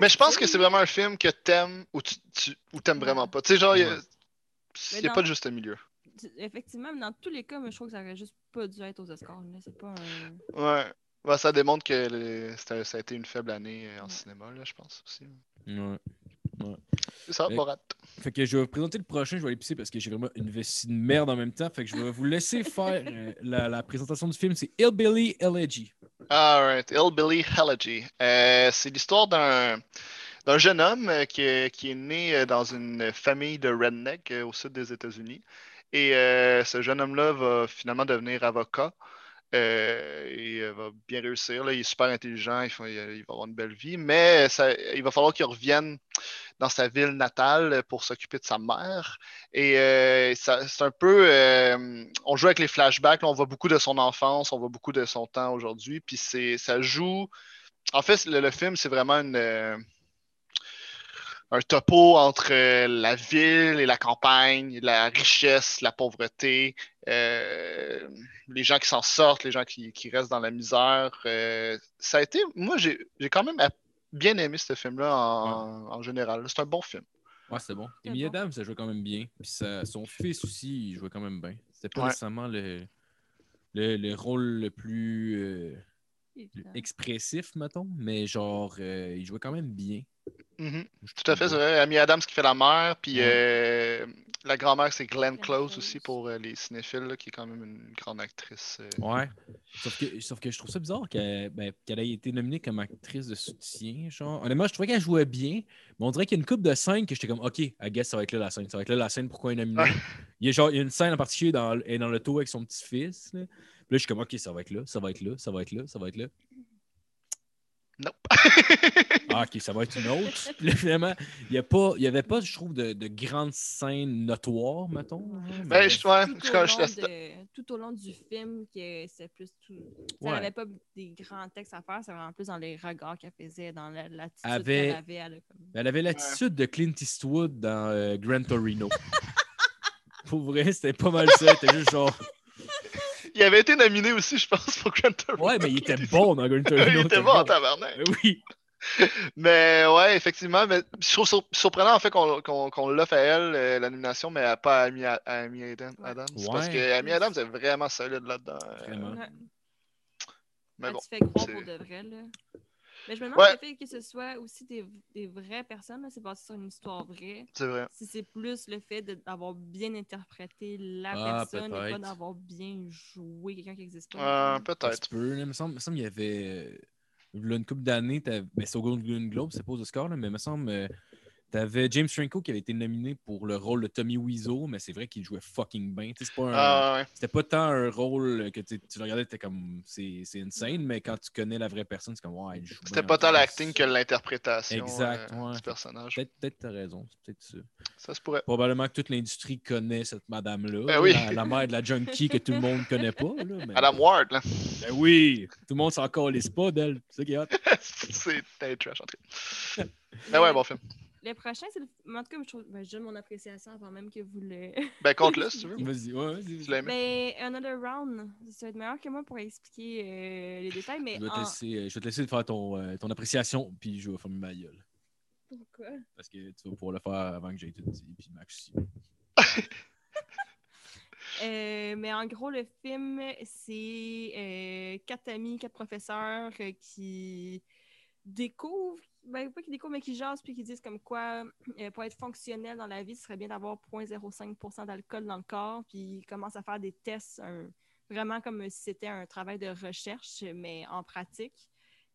Mais je pense que c'est vraiment un film que t'aimes ou tu, tu- ou t'aimes vraiment pas. Tu sais, genre, il y a- Ouais. il Mais n'y a dans- pas de juste milieu. Effectivement, mais dans tous les cas, moi, je trouve que ça aurait juste pas dû être aux Oscars. là. C'est pas un. Ouais. Ça démontre que ça a été une faible année euh, en Ouais. cinéma, là, je pense aussi. Ouais. C'est ça, Mais- Borat. Fait que je vais vous présenter le prochain, je vais aller pisser parce que j'ai vraiment une vessie de merde en même temps. Fait que je vais vous laisser faire euh, la, la présentation du film. C'est Hillbilly Elegy. Alright, Hillbilly Elegy. Euh, c'est l'histoire d'un d'un jeune homme euh, qui, est- qui est né dans une famille de redneck au sud des États-Unis. Et euh, ce jeune homme-là va finalement devenir avocat. Euh, et euh, va bien réussir. Il est super intelligent, il, faut- il- il va avoir une belle vie, mais il va falloir qu'il revienne dans sa ville natale pour s'occuper de sa mère. Et euh, c'est un peu. euh, on joue avec les flashbacks, on voit beaucoup de son enfance, on voit beaucoup de son temps aujourd'hui. Puis ça joue. En fait, le, le film, c'est vraiment une, euh, un topo entre euh, la ville et la campagne, la richesse, la pauvreté, euh, les gens qui s'en sortent, les gens qui, qui restent dans la misère. Euh, ça a été. Moi, j'ai j'ai quand même bien aimé ce film-là en, en général. C'est un bon film. Ouais, c'était bon. Amy bon. Adams, ça jouait quand même bien. Puis ça- son fils aussi, il jouait quand même bien. C'était pas Ouais. nécessairement le, le, le rôle le plus euh, Évidemment. expressif, mettons, mais genre, euh, il jouait quand même bien. Mhm. je Tout à fait, c'est vrai. Amy Adams qui fait la mère, puis euh, la grand-mère, c'est Glenn Close aussi pour euh, les cinéphiles, là, qui est quand même une grande actrice. euh. Ouais. Sauf que, sauf que je trouve ça bizarre qu'elle ben, qu'elle ait été nominée comme actrice de soutien. Genre. Honnêtement, je trouvais qu'elle jouait bien, mais on dirait qu'il y a une coupe de scènes que j'étais comme, OK, I guess ça va être là la scène. Ça va être là la scène, pourquoi elle est nominée? Il, y a genre, il y a une scène en particulier dans, elle est dans le taux avec son petit-fils. Là. Puis là, je suis comme, OK, ça va être là, ça va être là, ça va être là, ça va être là. Nope. Ah, OK, ça va être une autre. Puis là, finalement, il n'y avait pas, je trouve, de, de grandes scènes notoires, mettons. Ouais. Ben, je- ouais, tout, je- au je- de- tout au long du film, que c'est plus tout. Ça Ouais. n'avait pas des grands textes à faire, c'est vraiment plus dans les regards qu'elle faisait, dans la- l'attitude Avait- qu'elle avait. Elle, a comme- Elle avait l'attitude de Clint Eastwood dans euh, Gran Torino. Pour vrai, c'était pas mal ça. C'était juste genre. Il avait été nominé aussi, je pense, pour Torino. Ouais, mais il était bon dans Torino. il était bon en tabarnak. Euh, Oui. Mais ouais, effectivement, mais je trouve sur- surprenant en fait qu'on l'offre à elle, euh, la nomination, mais à pas à Amy, à Amy Adam- Ouais. Adams. Parce que Amy Adams est vraiment solide là-dedans. euh, Vraiment. Mais bon. croire c'est- pour de vrai. Là. Mais je me demande Ouais. le fait que ce soit aussi des, des vraies personnes, là, c'est basé sur une histoire vraie. C'est vrai. Si c'est plus le fait d'avoir bien interprété la Ah, personne et pas d'avoir bien joué quelqu'un qui n'existe pas. Euh, Peut-être. petit peu. là. Il me semble, il me semble qu'il y avait. euh, là, une couple d'années, ben, c'est au Golden Globe, c'est pas aux Oscars, là, mais il me semble. Euh, T'avais James Franco qui avait été nominé pour le rôle de Tommy Wiseau, mais c'est vrai qu'il jouait fucking bien. Tu pas un, Ah, ouais. C'était pas tant un rôle que tu tu le regardais, t'es comme c'est insane, mais quand tu connais la vraie personne, c'est comme ouais, il joue C'était pas tant l'acting que l'interprétation Exact, euh, ouais. du personnage. Peut-être peut-être t'as raison, c'est peut-être ça. Ça se pourrait. Probablement que toute l'industrie connaît cette madame-là, Ben oui. la, la mère de la junkie que tout le monde connaît pas. Là, mais- Adam Ward, là. Ben oui, tout le monde s'en calisse pas d'elle, c'est ça qui est hot. c'est trash en tout cas. Mais ouais, bon film. Le prochain, c'est le. En tout cas, je, trouve... ben, je donne mon appréciation avant même que vous le. Ben compte-le si tu veux. Vas-y, ouais, vas-y. Aimé. Ben, Another Round, ça va être meilleur que moi pour expliquer euh, les détails, mais. Je vais, te en- laisser, euh, je vais te laisser faire ton, euh, ton appréciation, puis je vais fermer ma gueule. Pourquoi? Parce que tu vas pouvoir le faire avant que j'aie tout dit, puis Max aussi. Euh, mais en gros, le film, c'est euh, quatre amis, quatre professeurs euh, qui découvrent, ben, pas qui découvrent, mais qui jasent puis qui disent comme quoi, euh, pour être fonctionnel dans la vie, ce serait bien d'avoir 0,05% d'alcool dans le corps, puis ils commencent à faire des tests, un- vraiment comme si c'était un travail de recherche, mais en pratique.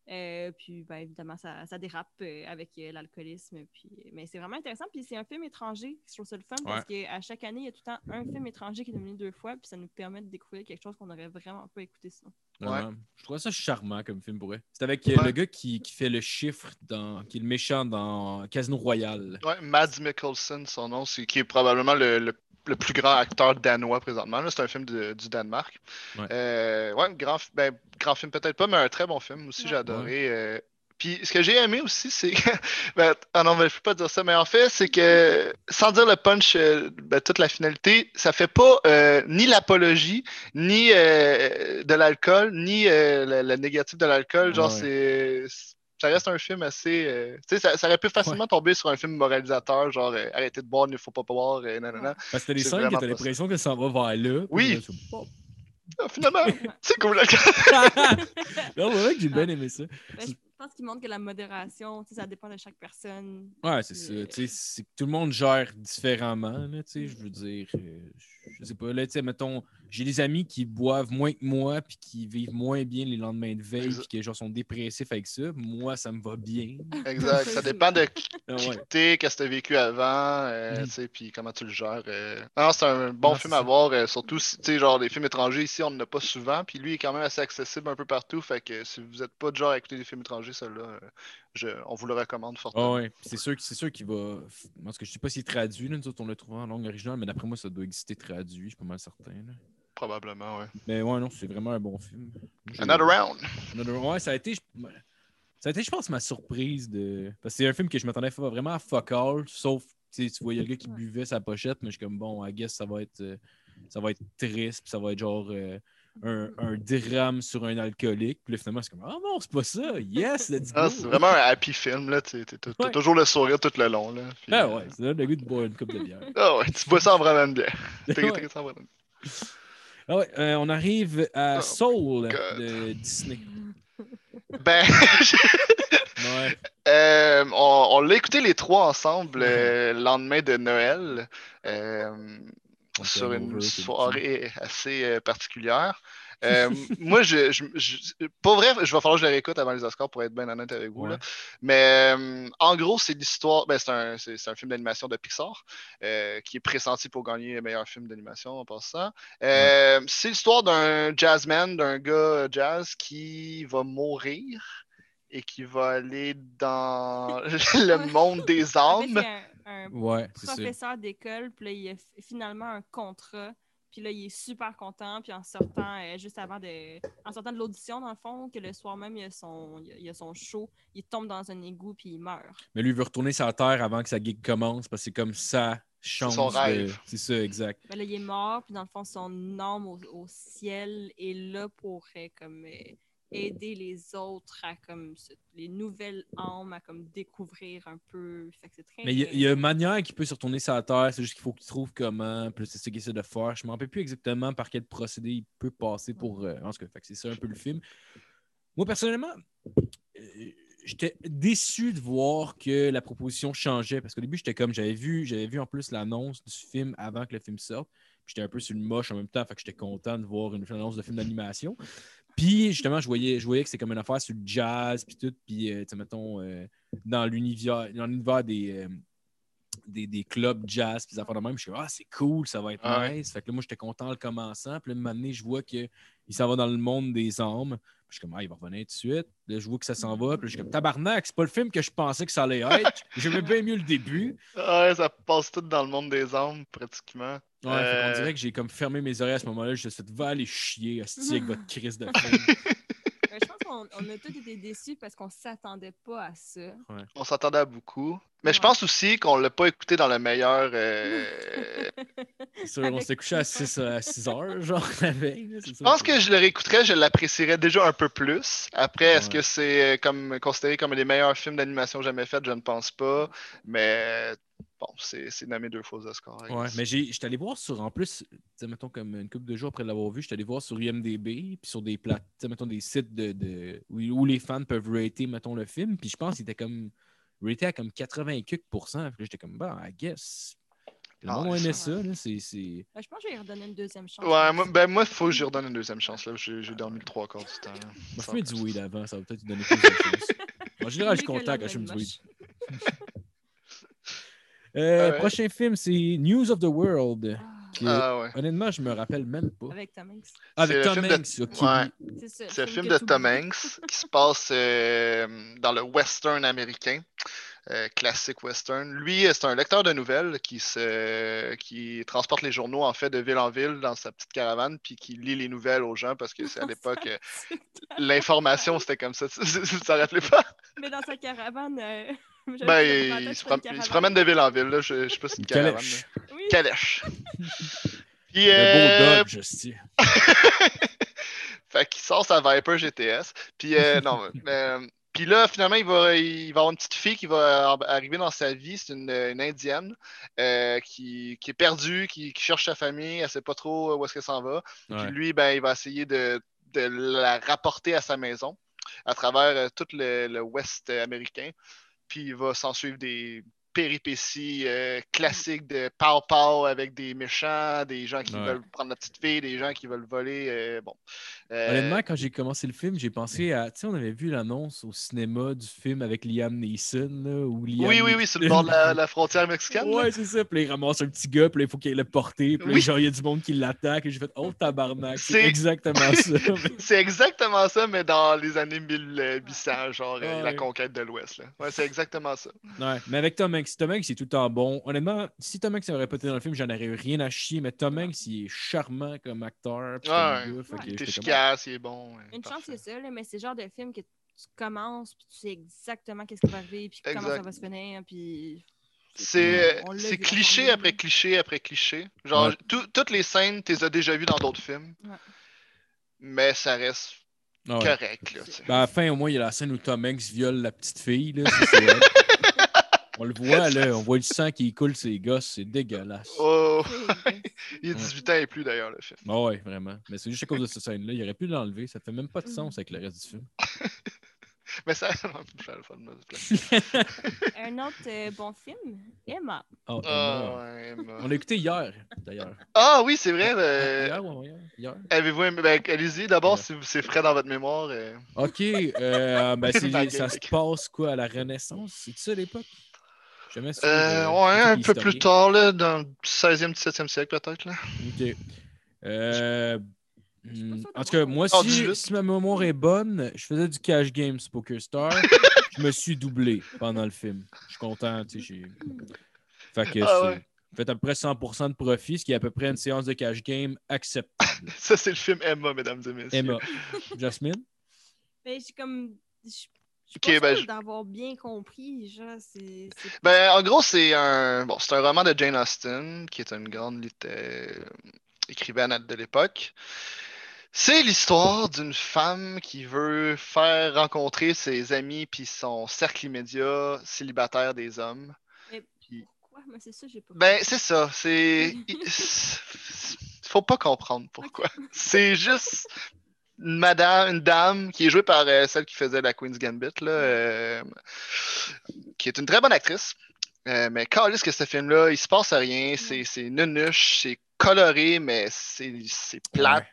Euh, puis, ben, évidemment, ça, ça dérape euh, avec euh, l'alcoolisme. Puis... Mais c'est vraiment intéressant. Puis c'est un film étranger. Je trouve ça le fun parce qu'à chaque année, il y a tout le temps un film étranger qui est nominé deux fois. Puis ça nous permet de découvrir quelque chose qu'on n'aurait vraiment pas écouté sinon. Vraiment. Je trouve ça charmant comme film pour vrai. C'est avec Ouais. le gars qui, qui fait le chiffre, dans, qui est le méchant dans Casino Royale. Ouais, Mads Mikkelsen, son nom, c'est qui est probablement le, le- le plus grand acteur danois présentement. là. C'est un film de- du Danemark. Ouais. Euh, ouais, grand, ben, grand film peut-être pas, mais un très bon film aussi, Ouais. j'ai adoré. euh. Puis ce que j'ai aimé aussi, c'est que. ben, ah non, mais je peux pas dire ça, mais en fait, c'est que sans dire le punch, euh, ben, toute la finalité, ça fait pas euh, ni l'apologie, ni euh, de l'alcool, ni euh, le, le négatif de l'alcool. Genre, Ouais. c'est. Ça reste un film assez. euh, tu sais, ça, ça aurait pu facilement tomber sur un film moralisateur, genre euh, arrêtez de boire, il ne faut pas boire, et nanana. Parce que t'as des scènes vraiment t'as l'impression que ça va vers là. Oui. là. Ah, finalement, c'est cool. non, c'est vrai que j'ai bien aimé ça. Ben, je pense qu'il montre que la modération, ça dépend de chaque personne. Ouais, c'est ça. Tu sais, c'est que tout le monde gère différemment. Là, tu sais, je veux dire, euh, je sais pas. Là, tu sais, mettons, j'ai des amis qui boivent moins que moi, puis qui vivent moins bien les lendemains de veille, puis qui genre, sont dépressifs avec ça. Moi, ça me va bien. Exact. Ça dépend de qui Ah ouais. t'es, qu'est-ce que tu as vécu avant, euh, Mhm. tu sais, puis comment tu le gères. euh. Non, c'est un bon film à voir, euh, surtout si, tu sais, genre, les films étrangers ici, on n'en a pas souvent, puis lui est quand même assez accessible un peu partout, fait que si vous n'êtes pas de genre à écouter des films étrangers, celui-là, euh, je- on vous le recommande Ah fortement. ouais, puis c'est sûr, que- c'est sûr qu'il va. Parce que je sais pas s'il est traduit, là, nous autres, on l'a trouvé en langue originale, mais d'après moi, ça doit exister traduit, je suis pas mal certain. là. Probablement, ouais. Mais ouais, non, c'est vraiment un bon film. Another Round. Another- Ouais, ça a été, je- ça a été, je pense, ma surprise de. Parce que c'est un film que je m'attendais vraiment à fuck all, sauf, tu voyais le gars qui buvait sa pochette, mais je suis comme, bon, I guess ça va être, euh, ça va être triste, puis ça va être genre euh, un, un drame sur un alcoolique. Puis là, finalement, c'est comme, ah non, c'est pas ça, yes, let's go. Ah, c'est vraiment un happy film, là, tu as Ouais. toujours le sourire tout le long, là. puis, Ah ouais, donne le goût de boire une coupe de bière. Ah ouais, tu bois ça en vraiment bien. Ouais. ça en vraiment bien. Ah ouais, euh, on arrive à Oh, Soul de Disney. Ben, Ouais. Euh, on on l'a écouté les trois ensemble euh, le lendemain de Noël euh, sur un une soirée assez euh, particulière. Euh, moi, je, je, je- pas vrai, je vais falloir que je le réécoute avant les Oscars pour être bien honnête avec vous. là. Ouais. Mais euh, en gros, c'est l'histoire. Ben, c'est un, c'est- c'est un film d'animation de Pixar euh, qui est pressenti pour gagner le meilleur film d'animation en passant. Euh, C'est l'histoire d'un jazzman, d'un gars jazz qui va mourir et qui va aller dans le monde des fait, âmes. Un, Ouais, professeur d'école, puis là, il a finalement un contrat. Puis là, il est super content. Puis en sortant, euh, juste avant de. En sortant de l'audition, dans le fond, que le soir même, il a son, il a, son show, il tombe dans un égout, puis il meurt. Mais lui, il veut retourner sur la Terre avant que sa gig commence parce que c'est comme ça chance. son de-. C'est ça, exact. Ben là, il est mort, puis dans le fond, son âme au, au ciel est là pour euh, comme, euh, aider les autres à comme les nouvelles âmes à comme découvrir un peu. Fait que c'est très Mais il y, a- il y a une manière qu'il peut se retourner sur la Terre, c'est juste qu'il faut qu'il trouve comment, puis c'est ça qu'il essaie de faire. Je ne me rappelle plus exactement par quel procédé il peut passer pour. euh, en tout cas, c'est ça un peu le film. Moi, personnellement, euh, j'étais déçu de voir que la proposition changeait parce qu'au début, j'étais comme, j'avais vu, j'avais vu en plus l'annonce du film avant que le film sorte. J'étais un peu sur le moche en même temps, fait que j'étais content de voir une annonce de film d'animation. Puis justement, je voyais, je voyais que c'est comme une affaire sur le jazz, puis tout, puis euh, tu sais, mettons, euh, dans l'univers des, euh, des, des clubs jazz, puis des affaires de même, je suis ah, c'est cool, ça va être Ah ouais. nice. Fait que là, moi, j'étais content en le commençant, puis là, un moment donné, je vois qu'il s'en va dans le monde des âmes. Puis je suis comme, ah, il va revenir tout de suite. Là, je vois que ça s'en va, puis là, je suis comme, tabarnak, c'est pas le film que je pensais que ça allait être. J'aimais bien mieux le début. Ouais, ça passe tout dans le monde des âmes, pratiquement. Ouais, fait Euh, dirait que j'ai comme fermé mes oreilles à ce moment-là. Je me suis fait, va aller chier, hostie, avec votre crise de film. Ben, je pense qu'on on a tous été déçus parce qu'on s'attendait pas à ça. On s'attendait à beaucoup. Mais je pense aussi qu'on l'a pas écouté dans le meilleur. euh, sûr, on s'est couché à 6, à 6 heures, genre, la veille. Je pense que je le réécouterais, je l'apprécierais déjà un peu plus. Après, est-ce Ouais. que c'est euh, comme considéré comme les meilleurs films d'animation jamais faits? Je ne pense pas. Mais bon, c'est c'est nommé deux fois aux Oscars. I Ouais, mais j'ai- j'étais allé voir sur, en plus, mettons comme une couple de jours après l'avoir vu, j'étais allé voir sur IMDB, puis sur des plates, mettons des sites de, de- où, où les fans peuvent rater, mettons, le film, puis je pense qu'il était comme raté à comme 80 quelques pourcents, puis là, j'étais comme, bah, I guess. Le Ah, monde a ouais, aimé ça là, c'est... c'est- Ben, je pense que je vais lui redonner une deuxième chance. Ouais, moi, ben moi, il faut que je lui redonne une deuxième chance. là. J'ai j'ai dormi le trois quarts du temps. là. M'a Sans fumé du weed avant, ça va peut-être lui donner plus de chance. En général, je suis content quand je fume du weed. Euh, ouais. Prochain film, c'est News of the World. Ah, Ah ouais. Honnêtement, je me rappelle même pas. Avec Tom Hanks. Avec le Tom film de- Hanks, Ouais. oui. C'est ça. C'est un film de. Tom Hanks qui se passe euh, dans le western américain, euh, classique western. Lui, c'est un lecteur de nouvelles qui, se, qui transporte les journaux en fait de ville en ville dans sa petite caravane, puis qui lit les nouvelles aux gens parce que c'est à l'époque euh, l'information c'était comme ça. Tu tu t'en rappelais pas? Mais dans sa caravane. euh, Ben, il, se, prom- il promène de ville en ville. Là. Je, je sais pas si c'est Une caravane. calèche. Oui. Calèche. Puis, Le euh, beau Dodge, hostie. fait qu'il sort sa Viper GTS. Puis, euh, non, mais, euh, Puis là, finalement, il va, il va avoir une petite fille qui va ar- arriver dans sa vie. C'est une, une Indienne euh, qui, qui est perdue, qui, qui cherche sa famille. Elle ne sait pas trop où est-ce qu'elle s'en va. Ouais. Puis lui, ben, il va essayer de, de la rapporter à sa maison à travers euh, tout le, le Ouest américain. Puis il va s'en suivre des péripéties euh, classiques de pow-pow avec des méchants, des gens qui Ouais. veulent prendre la petite fille, des gens qui veulent voler. euh, bon. Euh, Honnêtement, quand j'ai commencé le film, j'ai pensé à. Tu sais, on avait vu l'annonce au cinéma du film avec Liam Neeson. Là, où Liam oui, oui, oui, sur le bord de la, la frontière mexicaine. Ouais, c'est ça. Puis il ramasse un petit gars, puis là, il faut qu'il le porter. Puis Oui. genre, il y a du monde qui l'attaque. Et j'ai fait, oh, tabarnak. C'est C'est- exactement ça. C'est exactement ça, mais dans les années 1800, genre la conquête de l'Ouest. Ouais, c'est exactement ça. ouais, mais avec Tom Hanks, Tom Hanks, est tout le temps bon. Honnêtement, si Tom Hanks n'aurait pas été dans le film, j'en aurais eu rien à chier. Mais Tom Hanks, il est charmant comme acteur. comme Ouais. gars, Il est comme- efficace, il est bon. Une chance, c'est ça, là, mais c'est le genre de film que tu commences, puis tu sais exactement qu'est-ce qui va arriver, puis comment ça va se finir, puis. C'est cliché après cliché après cliché. Genre, Ouais. tout- toutes les scènes, tu les as déjà vues dans d'autres films. Ouais. Mais ça reste ouais. correct. Là. Ben, à la fin, au moins, il y a la scène où Tom Hanks viole la petite fille. Là. on le voit, là. On voit le sang qui coule ses gosses. C'est dégueulasse. Oh, C'est- il est 18 ans et plus d'ailleurs, le film. Ah ouais, vraiment. Mais c'est juste à cause de cette scène-là. Il aurait pu l'enlever. Ça fait même pas de sens avec le reste du film. Mais ça. Un autre euh, bon film, Emma. Ah, Emma. ouais, Emma. On l'a écouté hier, d'ailleurs. Ah oui, c'est vrai. euh, Hier ou hier? Hier. Avez-vous aimé- ben, allez-y d'abord Ouais. si vous- c'est frais dans votre mémoire. euh. OK. euh, ben, ça se passe quoi à la Renaissance? C'est ça l'époque? Jamais. Euh, de- ouais, un peu plus tard, là, dans le 16e, 17e siècle peut-être. Là. OK. Euh, hmm, en tout cas, moi, Ah, si, 18. si ma mémoire est bonne, je faisais du cash games Poker Star. je me suis doublé pendant le film. Je suis content. Tu sais, j'ai- fait que Ah c'est- ouais. Faites à peu près 100% de profit, ce qui est à peu près une séance de cash game acceptable. Ça, c'est le film Emma, mesdames et messieurs. Emma. Jasmine? Ben, je suis comme. Je je suis ben, je- d'avoir bien compris. Genre, c'est. Ben, en gros, c'est un bon, c'est un roman de Jane Austen, qui est une grande euh, écrivaine de l'époque. C'est l'histoire d'une femme qui veut faire rencontrer ses amis puis son cercle immédiat célibataire des hommes. Pourquoi? Moi, c'est ça, j'ai pas Ben, c'est ça. C'est. Faut pas comprendre pourquoi. C'est juste une madame, une dame qui est jouée par euh, celle qui faisait la Queen's Gambit, là, euh, qui est une très bonne actrice. Euh, mais calisse que ce film-là, il se passe rien. C'est c'est nunuche, c'est coloré, mais c'est c'est plate.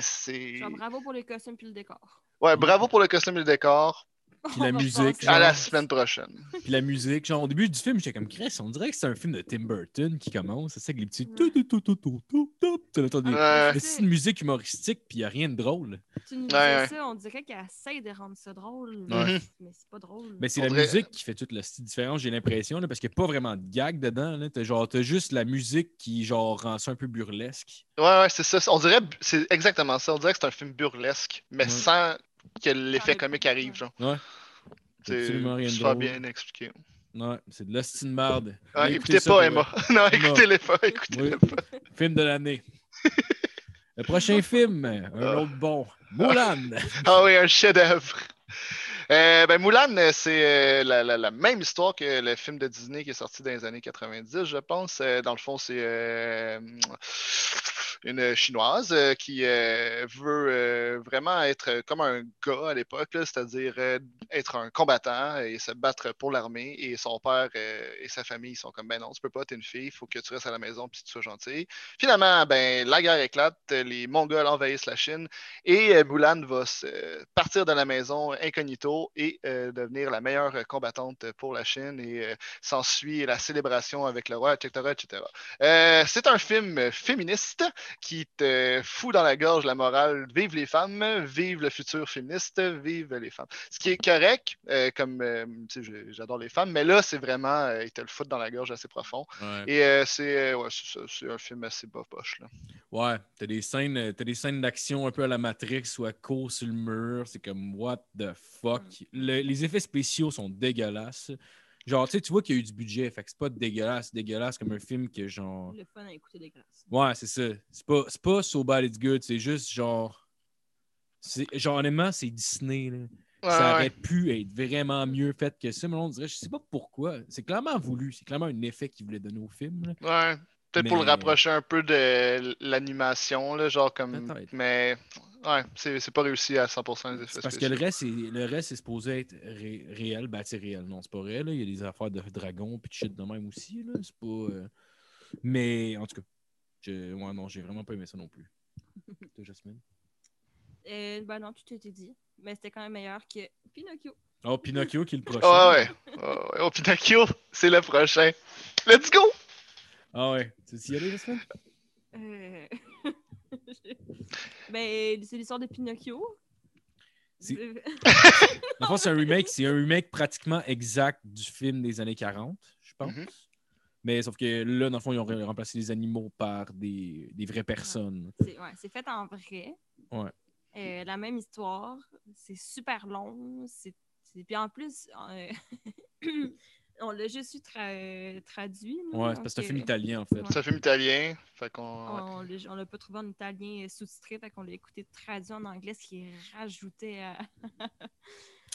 c'est. Genre, bravo pour les costumes puis le décor. Ouais, bravo pour le costume et le décor. Puis la musique, genre. À la semaine prochaine. Puis la musique, genre au début du film, j'étais comme Chris, on dirait que c'est un film de Tim Burton qui commence. C'est ça avec les petits. Tout, tout, tout, tout, tout, tout, tout. T'as l'entendu. Ouais. Mais C'est une musique humoristique, puis il n'y a rien de drôle. Tu nous Ouais, ça, on dirait qu'elle essaie de rendre ça drôle. Ouais. Mais, c'est pas drôle. Mais c'est la dirait- musique qui fait toute la différence, j'ai l'impression, là, parce qu'il n'y a pas vraiment de gag dedans. là. T'as genre, t'as juste la musique qui genre rend ça un peu burlesque. Ouais, ouais, c'est ça. On dirait, c'est exactement ça. On dirait que c'est un film burlesque, mais Ouais. sans que l'effet comique arrive, genre. Ouais. C'est absolument rien de bien expliqué. Ouais, c'est de l'hostie de. Ouais, Allez, écoutez pas Emma. non, écoutez-les pas. Écoutez-les Oui. pas. Film de l'année. Le prochain film, un Ah. autre bon. Mulan. Ah oui, un chef-d'œuvre. Euh, ben, Moulin, euh, c'est euh, la, la- la même histoire que le film de Disney qui est sorti dans les années 90, je pense. Euh, dans le fond, c'est euh, une chinoise euh, qui euh, veut euh, vraiment être comme un gars à l'époque, c'est-à-dire être un combattant et se battre pour l'armée. Et son père et sa famille sont comme ben non, tu peux pas, t'es une fille, il faut que tu restes à la maison puis tu sois gentil. Finalement, ben la guerre éclate, les Mongols envahissent la Chine et Mulan va partir de la maison incognito et devenir la meilleure combattante pour la Chine. Et euh, s'ensuit la célébration avec le roi, etc. etc. C'est un film féministe qui te fout dans la gorge la morale vive les femmes, vive le futur féministe, vive les femmes. Ce qui est correct, euh, comme euh, tu sais, je- j'adore les femmes, mais là, c'est vraiment, euh, il te le fout dans la gorge assez profond. Ouais. Et euh, c'est euh, ouais, un film assez bas poche. Là. Ouais, t'as des scènes, euh, t'as des scènes d'action un peu à la Matrix où elle court sur le mur. C'est comme what the fuck? Le- les effets spéciaux sont dégueulasses. Genre, tu sais, tu vois qu'il y a eu du budget, fait que c'est pas dégueulasse, dégueulasse comme un film que genre. Le fun à écouter des glaces. Ouais, c'est ça. C'est pas, c'est pas So Bad It's Good, c'est juste genre. c'est- Genre, honnêtement, c'est Disney. Là. Ouais, ça aurait ouais. pu être vraiment mieux fait que ça, mais on dirait, je sais pas pourquoi. C'est clairement voulu, c'est clairement un effet qu'ils voulaient donner au film. là. Ouais. Peut-être pour le Mais- rapprocher un peu de l'animation, là, genre comme. Peut-être. Mais ouais, c'est c'est pas réussi à 100% les effets parce que le reste, c'est, le reste est supposé être ré- réel. Ben, c'est réel. Non, c'est pas réel. là. Il y a des affaires de dragons puis de shit de même aussi. Là. C'est pas. euh, Mais en tout cas, je... ouais, non, j'ai vraiment pas aimé ça non plus. Toi, Jasmine? Euh, ben non, tout était dit. Mais c'était quand même meilleur que Pinocchio. Oh, Pinocchio qui est le prochain. Ah ouais. Ouais, ouais. Oh, Pinocchio, c'est le prochain. Let's go! Ah ouais. Tu veux y aller, Jasmine? Euh... ben, c'est l'histoire de Pinocchio. C'est- Euh, c'est un remake. C'est un remake pratiquement exact du film des années 40, je pense. Mhm. Mais sauf que là, dans le fond, ils ont re- remplacé les animaux par des, des vraies personnes. C'est ouais, c'est fait en vrai. Ouais. Euh, la même histoire. C'est super long. C'est c'est- Puis en plus, euh, on l'a juste eu tra- traduit. là, Ouais, c'est parce que c'est un film italien, en fait. C'est un film italien. Fait qu'on. ouais. On l'a- on l'a pas trouvé en italien euh, sous-titré, fait qu'on l'a écouté traduit en anglais, ce qui rajoutait à-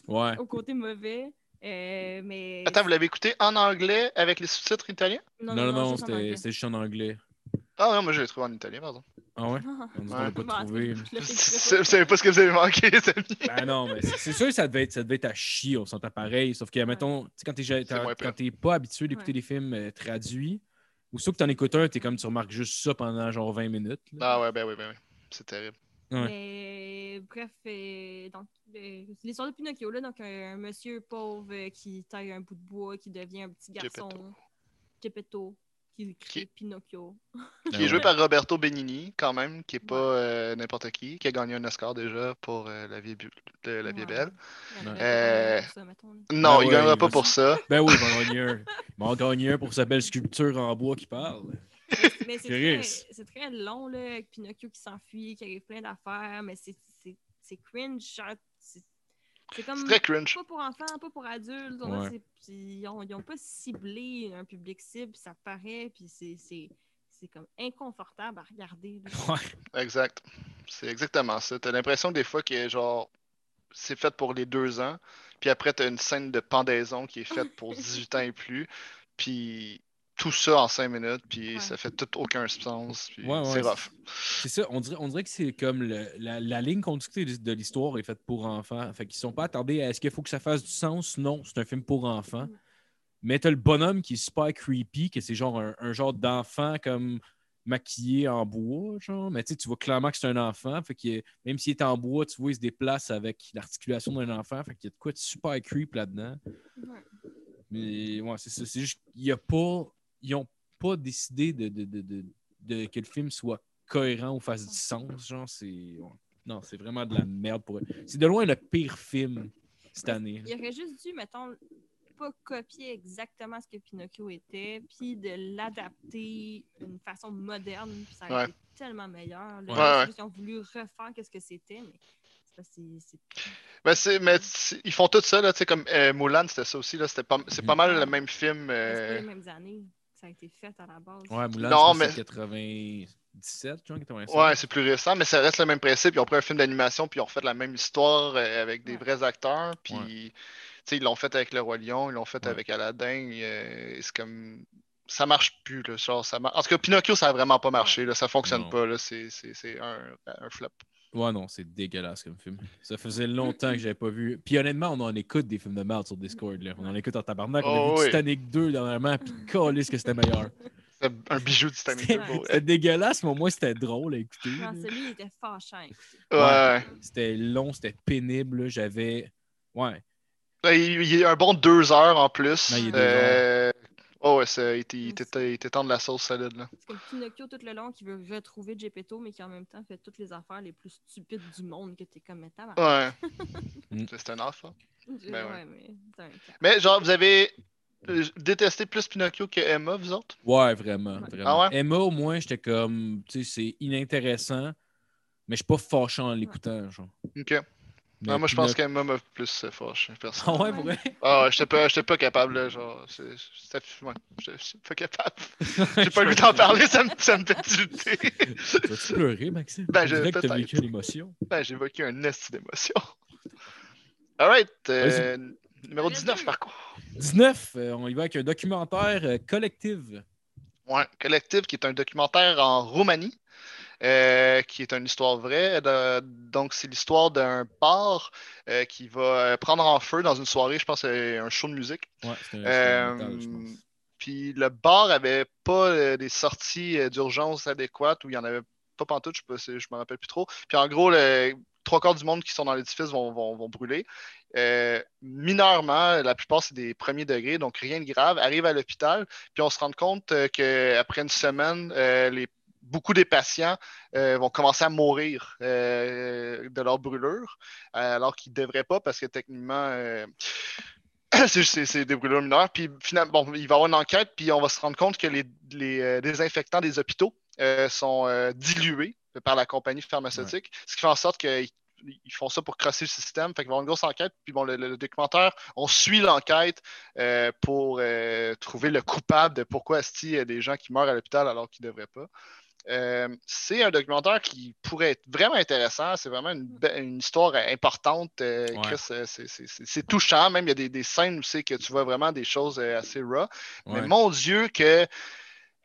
Ouais. au côté mauvais. Euh, mais... Attends, vous l'avez écouté en anglais avec les sous-titres italiens? Non, non, non, anglais. c'était juste en anglais. Ah non, moi je l'ai trouvé en italien, pardon. Ah ouais? On Ouais. l'a pas tout trouvé. Vous savez pas ce que vous avez manqué, les amis. Ben non, mais c'est sûr que ça devait être, ça devait être à chier, on s'entend pareil. Sauf que, mettons, tu sais, quand t'es pas habitué d'écouter Ouais. des films euh, traduits, ou sauf que t'en écoutes un, t'es comme tu remarques juste ça pendant genre 20 minutes. là. Ah ouais, ben oui, ben oui. C'est terrible. Ouais. Mais bref, euh, donc euh, c'est l'histoire de Pinocchio, là, donc un, un monsieur pauvre euh, qui taille un bout de bois, qui devient un petit garçon, Geppetto, qui crée Qui- Pinocchio. Qui est joué par Roberto Benigni, quand même, qui est pas euh, n'importe qui, qui a gagné un Oscar déjà pour euh, La vie, bu- de La vie Ouais. belle. Il Euh, ça. Non, il ouais, gagnera il pas va- pour ça. Ben oui, vont en gagner un. Vont en gagner un pour sa belle sculpture en bois qui parle. Mais c'est très, très long, là, avec Pinocchio qui s'enfuit, qui arrive plein d'affaires, mais c'est- c'est c'est cringe. C'est comme. C'est très cringe. Pas pour enfants, pas pour adultes. Ouais. Ils n'ont pas ciblé un public cible, ça paraît, puis c'est- c'est c'est comme inconfortable à regarder. Ouais. Exact. C'est exactement ça. T'as l'impression des fois que genre c'est fait pour les deux ans, puis après t'as une scène de pendaison qui est faite pour 18 ans et plus, puis tout ça en 5 minutes, puis Ouais. ça fait tout aucun sens, puis Ouais, ouais, c'est rough. C'est ça, on dirait, on dirait que c'est comme le- la, la ligne conductrice de, l'histoire est faite pour enfants. Fait qu'ils sont pas attardés à est-ce qu'il faut que ça fasse du sens? Non, c'est un film pour enfants. Mm. Mais t'as le bonhomme qui est super creepy, que c'est genre un, un genre d'enfant comme maquillé en bois, genre. Mais tu sais, tu vois clairement que c'est un enfant. Fait que même s'il est en bois, tu vois, il se déplace avec l'articulation d'un enfant. Fait qu'il y a de quoi de super creep là-dedans. Ouais. Mais ouais, c'est ça. C'est juste qu'il y a pas. Ils ont pas décidé de, de, de- de- de- que le film soit cohérent ou fasse du sens. Genre, c'est. ouais. Non, c'est vraiment de la merde pour eux. C'est de loin le pire film cette année. Il aurait juste dû, mettons, pas copier exactement ce que Pinocchio était, puis de l'adapter d'une façon moderne, puis ça aurait Ouais. été tellement meilleur. Là, Ouais, C'est ouais. juste qu'ils ont voulu refaire qu'est-ce que c'était, mais c'est c'est- Ben, mais ils font tout ça, là, tu sais, comme euh, Mulan, c'était ça aussi, là, c'était pas, c'est pas Mhm. mal le même film. c'est pas euh, les mêmes années ça a été fait à la base. Ouais, Moulin, Non, je pense que mais- c'est 97, genre 87. Ouais, c'est plus récent, mais ça reste le même principe. Ils ont pris un film d'animation, puis ils ont fait la même histoire euh, avec des Ouais. vrais acteurs, puis Ouais. tu sais, ils l'ont fait avec Le Roi Lion, ils l'ont fait Ouais. avec Aladdin. euh, c'est comme. Ça marche plus, là. Genre, ça mar- En tout cas, Pinocchio, ça a vraiment pas marché, là. Ça fonctionne Non. pas, là. C'est c'est- c'est un, un flop. Ouais, non, c'est dégueulasse comme film. Ça faisait longtemps que j'avais pas vu. Puis honnêtement, on en écoute des films de merde sur Discord. Là. On en écoute en tabarnak. On a Oh, vu oui. Titanic 2 dernièrement, puis calisse que c'était meilleur. C'est un bijou du Titanic C'était deux, pour vrai. c'était dégueulasse, mais au moins c'était drôle à écouter. Non, là. celui il était fâchant. Ouais. C'était long, c'était pénible. là. J'avais. Ouais. Ouais, Il, il est un bon deux heures en plus. Ouais, il est deux Euh, Oh, ouais, il, était, il, il temps de la sauce solide, là. C'est comme Pinocchio tout le long qui veut retrouver Geppetto, mais qui en même temps fait toutes les affaires les plus stupides du monde que t'es comme mais tabarnak. Ouais. Mm. C'est un enfant. Je- ben ouais, ouais. mais c'est un. Mais genre, vous avez euh, détesté plus Pinocchio que Emma, vous autres? Ouais, vraiment. Ouais. vraiment. Ah ouais? Emma, au moins, j'étais comme. Tu sais, c'est inintéressant, mais je suis pas fâchant en l'écoutant. Genre. Ok. Mais Non, moi, je pense qu'Emma m'a plus euh, fâché, Ah ouais, vrai? Ah ouais, j'étais pas, pas capable, là, genre, c'était- ouais, j'étais pas capable. J'ai pas le goût d'en parler, ça me, ça me fait tilter. Vas-tu pleurer, Maxime? Ben, dirait que t'as vécu. Ben, j'ai évoqué un nest d'émotion. All right. euh, numéro 19, par contre. 19, euh, on y va avec un documentaire euh, collectif. Ouais, Collective, qui est un documentaire en Roumanie, euh, qui est une histoire vraie. De- donc, c'est l'histoire d'un bar euh, qui va euh, prendre en feu dans une soirée, je pense, un show de musique. Ouais. Puis le bar avait pas des sorties d'urgence adéquates ou il y en avait pas pantoute, je je me rappelle plus trop. Puis en gros, le, trois quarts du monde qui sont dans l'édifice vont, vont- vont brûler. Euh, mineurement, la plupart c'est des premiers degrés, donc rien de grave. Arrive à l'hôpital, puis on se rend compte euh, qu'après une semaine, euh, les, beaucoup des patients euh, vont commencer à mourir euh, de leur brûlure, alors qu'ils ne devraient pas parce que techniquement, euh, c'est des brûlures mineures. Puis finalement, bon, il va y avoir une enquête, puis on va se rendre compte que les, les, désinfectants des hôpitaux sont dilués par la compagnie pharmaceutique, ce qui fait en sorte qu'ils ils font ça pour crosser le système. Fait qu'il va y avoir une grosse enquête. Puis bon, le, le documentaire, on suit l'enquête euh, pour euh, trouver le coupable de pourquoi est-ce qu'il y a des gens qui meurent à l'hôpital alors qu'ils ne devraient pas. Euh, c'est un documentaire qui pourrait être vraiment intéressant. C'est vraiment une, histoire importante. Euh, Ouais. Chris, euh, c'est- touchant. Même il y a des, des scènes où c'est que tu vois vraiment des choses euh, assez raw. Mais mon Dieu, que.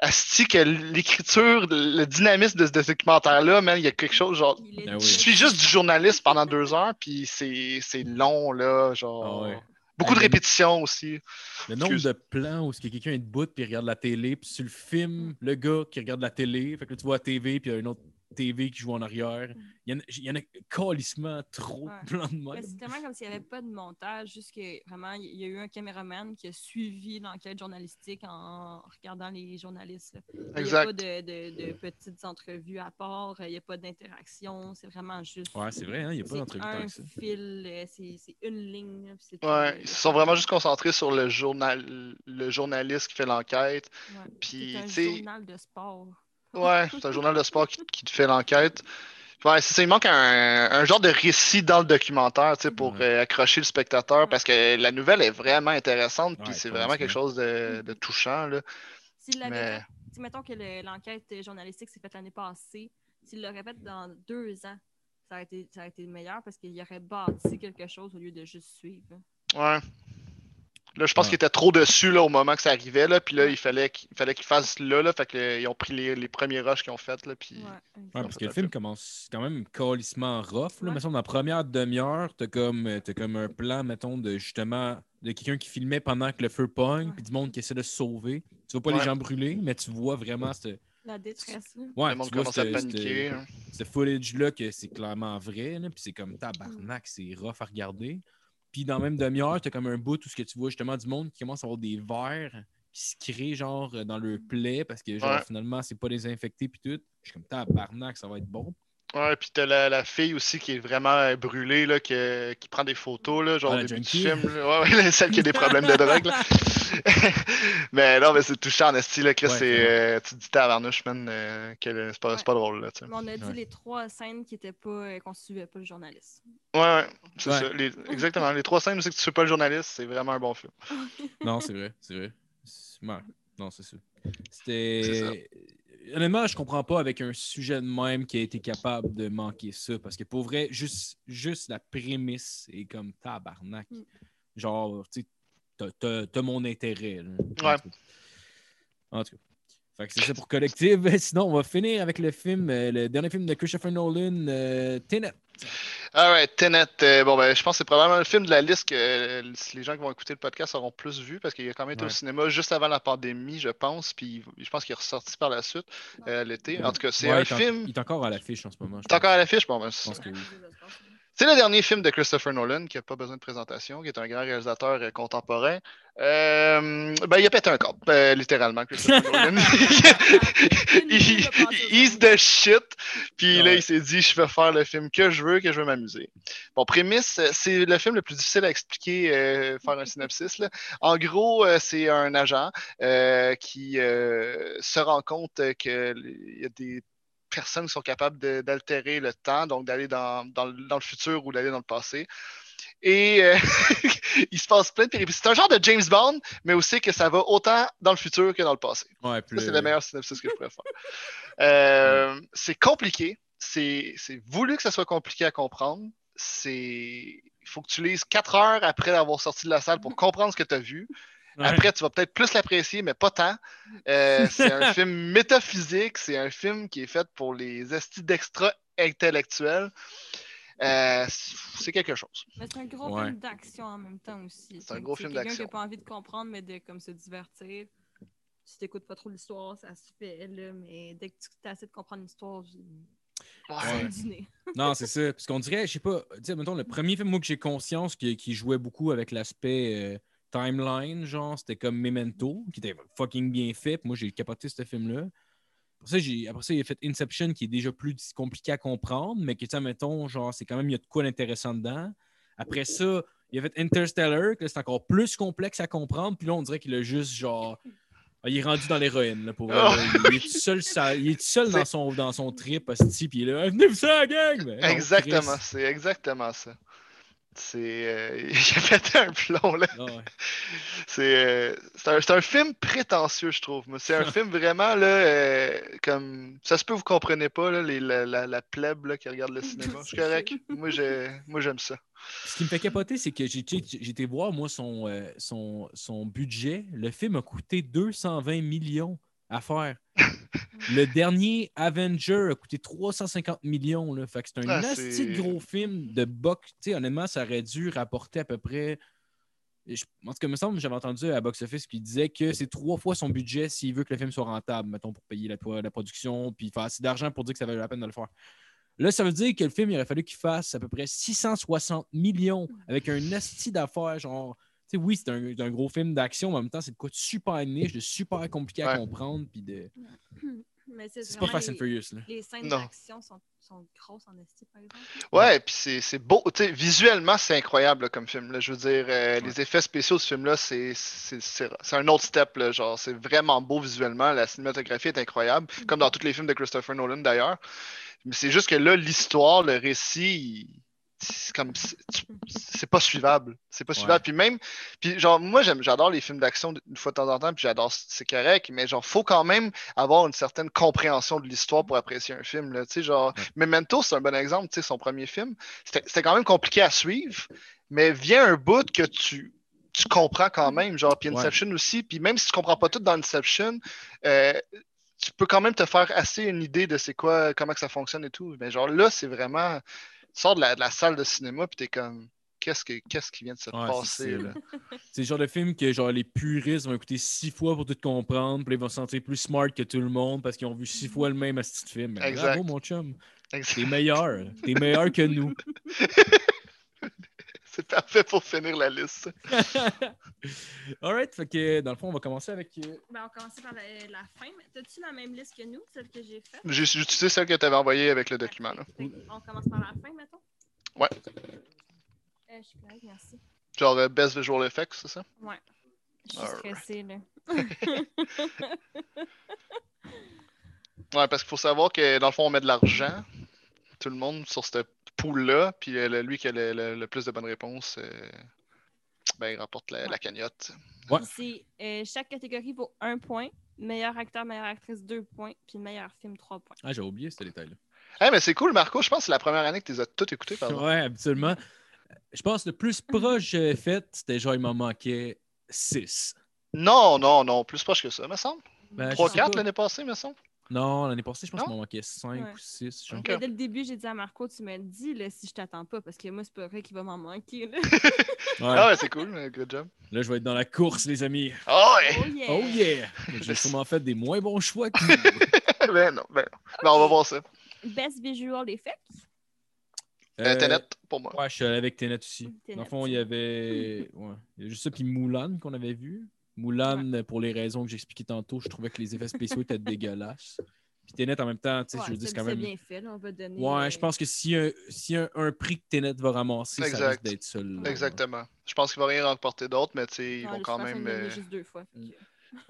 Asti, que l'écriture, le dynamisme de ce documentaire-là, man, il y a quelque chose genre. Oui. Je suis juste du journaliste pendant deux heures, puis c'est c'est long, là. Genre. Ah ouais. Beaucoup de répétitions aussi. Le nombre Excuse. de plans où quelqu'un est debout puis il regarde la télé, puis tu le filmes, le gars qui regarde la télé, fait que là, tu vois la TV, puis il y a une autre TV qui joue en arrière. Il y en a, il y en a calissement trop Ouais. de plans de Mais même. C'est tellement comme s'il n'y avait pas de montage, juste que vraiment, il y a eu un caméraman qui a suivi l'enquête journalistique en regardant les journalistes. là. Il n'y a Exact. pas de, de- de petites entrevues à part, il n'y a pas d'interaction, c'est vraiment juste. Ouais, c'est vrai, hein, il n'y a pas c'est d'entrevue un ça. fil, euh, c'est une ligne. Ouais, ils se sont vraiment juste concentrés sur le, journal, le journaliste qui fait l'enquête. Ouais. Puis, C'est un journal de sport. Ouais, c'est un journal de sport qui, qui te fait l'enquête. Ouais, c'est ça, il manque un, un genre de récit dans le documentaire, tu sais, pour Ouais. euh, accrocher le spectateur, parce que la nouvelle est vraiment intéressante, puis c'est vraiment quelque chose de, de touchant, là. S'il l'avait Mais- fait, tu sais, mettons que le- l'enquête journalistique s'est faite l'année passée, s'il l'aurait fait dans deux ans, ça aurait été, ça aurait été meilleur parce qu'il aurait bâti quelque chose au lieu de juste suivre. Ouais. Là, je pense Ouais. qu'il était trop dessus là, au moment que ça arrivait, là, puis là, il fallait qu'il fallait qu'il fasse là, là, fait que, euh, ils ont pris les, les premiers rushs qu'ils ont fait, là, puis... Ouais, Ouais, exact. parce que le film commence quand même calissement rough. Là. Ouais. Me semble, dans la première demi-heure, t'as comme, euh, t'as comme un plan, mettons, de justement de quelqu'un qui filmait pendant que le feu pogne, Ouais. puis du monde qui essaie de se sauver. Tu vois pas Ouais. les gens brûler, mais tu vois vraiment ce La détresse. ouais, le monde tu vois commence à ce- paniquer. ce- hein. ce footage-là que c'est clairement vrai, là, puis c'est comme tabarnak, c'est rough à regarder. Puis dans la même demi-heure, t'as comme un bout où ce que tu vois justement du monde qui commence à avoir des verres qui se créent genre dans le plaie parce que genre Ouais. finalement c'est pas désinfecté puis tout. Je suis comme tabarnak, ça va être bon. Ouais, puis t'as la, la fille aussi qui est vraiment brûlée, là, que- qui prend des photos, là, genre Ah, début du film. là. Ouais, ouais, celle qui a des problèmes de drogue, là. mais non, mais c'est touchant, en esti, là, Chris, Ouais, c'est, euh, tu te dis tabarnouche, man, euh, que c'est pas, c'est pas drôle, là, tu sais. Mais on a dit Ouais. les trois scènes qui étaient pas, euh, qu'on suivait pas le journaliste. Ouais, ouais, c'est Ouais. ça. Les- exactement. Les trois scènes où c'est que tu suis pas le journaliste, c'est vraiment un bon film. Non, c'est vrai, c'est vrai. C'est- Non, c'est ça. C'était. Honnêtement, je comprends pas avec un sujet de même qui a été capable de manquer ça. Parce que pour vrai, juste, juste la prémisse est comme tabarnak. Mm. Genre, tu sais, t'as- mon intérêt. là. Ouais. En tout cas. Fait que c'est ça pour Collective. Sinon, on va finir avec le film, euh, le dernier film de Christopher Nolan, euh, Tenet. Alright, Tenet. euh, bon, ben, je pense que c'est probablement le film de la liste que euh, les gens qui vont écouter le podcast auront plus vu parce qu'il a quand même été au Ouais. cinéma juste avant la pandémie, je pense. Puis je pense qu'il est ressorti par la suite euh, l'été. En tout cas, c'est Ouais, un il est film. Il est encore à l'affiche en ce moment. T'es pense. encore à l'affiche? Bon, ben, Je c'est pense que oui. C'est le dernier film de Christopher Nolan qui n'a pas besoin de présentation, qui est un grand réalisateur euh, contemporain. Euh, ben, il a pété un corps, euh, littéralement, Christopher Nolan. Il- He's the shit. Puis là, il s'est dit, je vais faire le film que je veux, que je veux m'amuser. Bon, prémisse, c'est le film le plus difficile à expliquer, faire un synopsis. là. En gros, c'est un agent qui se rend compte qu'il y a des personnes qui sont capables d'altérer le temps, donc d'aller dans, dans le- dans le futur ou d'aller dans le passé. Et euh, il se passe plein de péripéties. C'est un genre de James Bond, mais aussi que ça va autant dans le futur que dans le passé. Ouais, c'est le- le meilleur synopsis que je pourrais faire. Euh, C'est compliqué. C'est voulu que ça soit compliqué à comprendre. C'est faut que tu lises quatre heures après avoir sorti de la salle pour comprendre ce que tu as vu. Ouais. Après, tu vas peut-être plus l'apprécier, mais pas tant. Euh, c'est un film métaphysique, c'est un film qui est fait pour les estis d'extra intellectuels. Euh, c'est quelque chose. Mais c'est un gros Ouais. film d'action en même temps aussi. C'est un gros c'est film quelqu'un d'action. qui n'a pas envie de comprendre, mais de comme se divertir. Si t'écoutes pas trop l'histoire, ça se fait, là, mais dès que tu as assez de comprendre l'histoire, Ouais. Non, c'est ça. Parce qu'on dirait, je sais pas, tu sais, mettons, le premier film, moi, que j'ai conscience qui, qui jouait beaucoup avec l'aspect euh, timeline, genre, c'était comme Memento, qui était fucking bien fait. Puis moi, j'ai capoté ce film-là. Après ça, j'ai- après ça, il a fait Inception, qui est déjà plus compliqué à comprendre, mais qui, tu sais, mettons, genre, c'est quand même, il y a de quoi d'intéressant dedans. Après ça, il a fait Interstellar, que c'est encore plus complexe à comprendre. Puis là, on dirait qu'il a juste, genre, ah, il est rendu dans l'héroïne, là, pour là. Il est tout seul, ça- il est tout seul dans son, dans son trip, hostie, puis il est là, venez vous ça, gang! Exactement, c'est exactement ça. C'est. euh, J'ai fait un plomb là. Ah ouais. C'est euh, c'est un, un film prétentieux, je trouve. C'est un film vraiment là, euh, comme ça se peut vous comprenez pas là, les, la, la, la plèbe là, qui regarde le cinéma. C'est correct. Moi j'ai, moi j'aime ça. Ce qui me fait capoter, c'est que été voir, moi, son, euh, son, son budget. Le film a coûté 220 millions à faire. Le dernier Avenger a coûté 350 millions. Là. Fait que c'est un Ah, gros film de box. Tu sais, honnêtement, ça aurait dû rapporter à peu près. je- En tout cas, il me semble j'avais entendu à Box Office qui disait que c'est trois fois son budget s'il veut que le film soit rentable, mettons, pour payer la, la production, puis faire assez d'argent pour dire que ça valait la peine de le faire. Là, ça veut dire que le film, il aurait fallu qu'il fasse à peu près 660 millions avec un asti d'affaires, genre. Tu sais, oui, c'est un, gros film d'action, mais en même temps, c'est de quoi de super niche, de super compliqué à Ouais. comprendre, puis de. Mais c'est C'est pas Fast and les- Furious, là. Les scènes d'action sont, sont grosses en esti, par exemple. Ouais, puis c'est, c'est beau. Tu sais, visuellement, c'est incroyable là, comme film. Là. Je veux dire, euh, Ouais. les effets spéciaux de ce film-là, c'est, c'est, c'est, c'est un autre step. Là, genre, c'est vraiment beau visuellement. La cinématographie est incroyable, comme dans tous les films de Christopher Nolan d'ailleurs. Mais c'est juste que là, l'histoire, le récit, il- c'est comme c'est pas suivable. C'est pas suivable. Ouais. Puis même, puis genre, moi j'aime, j'adore les films d'action une fois de temps en temps, puis j'adore, c'est correct, mais genre, faut quand même avoir une certaine compréhension de l'histoire pour apprécier un film. Là. Tu sais, genre, Ouais. Memento, c'est un bon exemple, tu sais, son premier film. C'était quand même compliqué à suivre, mais vient un bout que tu, tu comprends quand même. Genre, puis Ouais. Inception aussi, puis même si tu comprends pas tout dans Inception, euh, tu peux quand même te faire assez une idée de c'est quoi, comment que ça fonctionne et tout. Mais genre là, c'est vraiment. Tu sors de la, de la salle de cinéma, puis t'es comme. Qu'est-ce, que, qu'est-ce qui vient de se Ouais, passer c'est- là? C'est le genre de film que genre les puristes vont écouter six fois pour tout comprendre, puis ils vont se sentir plus smart que tout le monde parce qu'ils ont vu six fois le même asti de film. Exact. Bravo, mon chum. T'es meilleur. T'es meilleur que nous. C'est parfait pour finir la liste. Alright, fait que dans le fond, on va commencer avec. euh, Ben, on va commencer par la, la fin. T'as-tu la même liste que nous, celle que j'ai faite? J'ai utilisé celle que tu avais envoyée avec le document. Là. On commence par la fin, mettons? Ouais. Euh, je suis correcte, merci. Genre euh, Best Visual Effects, c'est ça? Ouais. Je suis stressée, là. Ouais, parce qu'il faut savoir que dans le fond, on met de l'argent, tout le monde, sur cette pool-là, puis euh, lui qui a le, le- le plus de bonnes réponses, euh, ben, il remporte la, la cagnotte. Ouais. Puis c'est, euh, chaque catégorie vaut un point. Meilleur acteur, meilleure actrice, deux points. Puis meilleur film, trois points. Ah, j'ai oublié ce détail-là. Eh, mais c'est cool, Marco. Je pense que c'est la première année que tu les as toutes écoutées. Ouais, habituellement. Je pense que le plus proche que j'avais fait, c'était genre, il m'en manquait 6. Non, non, non, plus proche que ça, me semble. Ben, je 3 sais 4 pas. l'année passée, me semble. Non, l'année passée, je pense qu'il m'en manquait 5 Ouais. ou 6. Genre. Ok. Mais Dès le début, j'ai dit à Marco, tu dis là, si je t'attends pas, parce que moi, c'est pas vrai qu'il va m'en manquer. Là. Ouais. Ah ouais, c'est cool, good job. Là, je vais être dans la course, les amis. Oh, ouais! Oh yeah! Oh yeah! J'ai sûrement fait des moins bons choix que vous. ben non, ben non. Ben, on va voir ça. Best Visual Effects? Euh, Tenet, pour moi. Ouais, je suis allé avec Tenet aussi. Tenet, Dans le fond, il y avait. Ouais. Il y a juste ça, puis Moulin qu'on avait vu. Moulin, pour les raisons que j'expliquais tantôt, je trouvais que les effets spéciaux étaient dégueulasses. Puis Tenet, en même temps, tu sais, Ouais, je veux dire, c'est c'est quand même. bien fait, là, on va donner. Ouais, euh, je pense que si un, si un, un prix que Tenet va ramasser, ça Exact. risque d'être ça. là. Exactement. Je pense qu'il va rien remporter d'autre, mais tu sais, ils vont je quand pense même. euh, juste deux fois. Mm.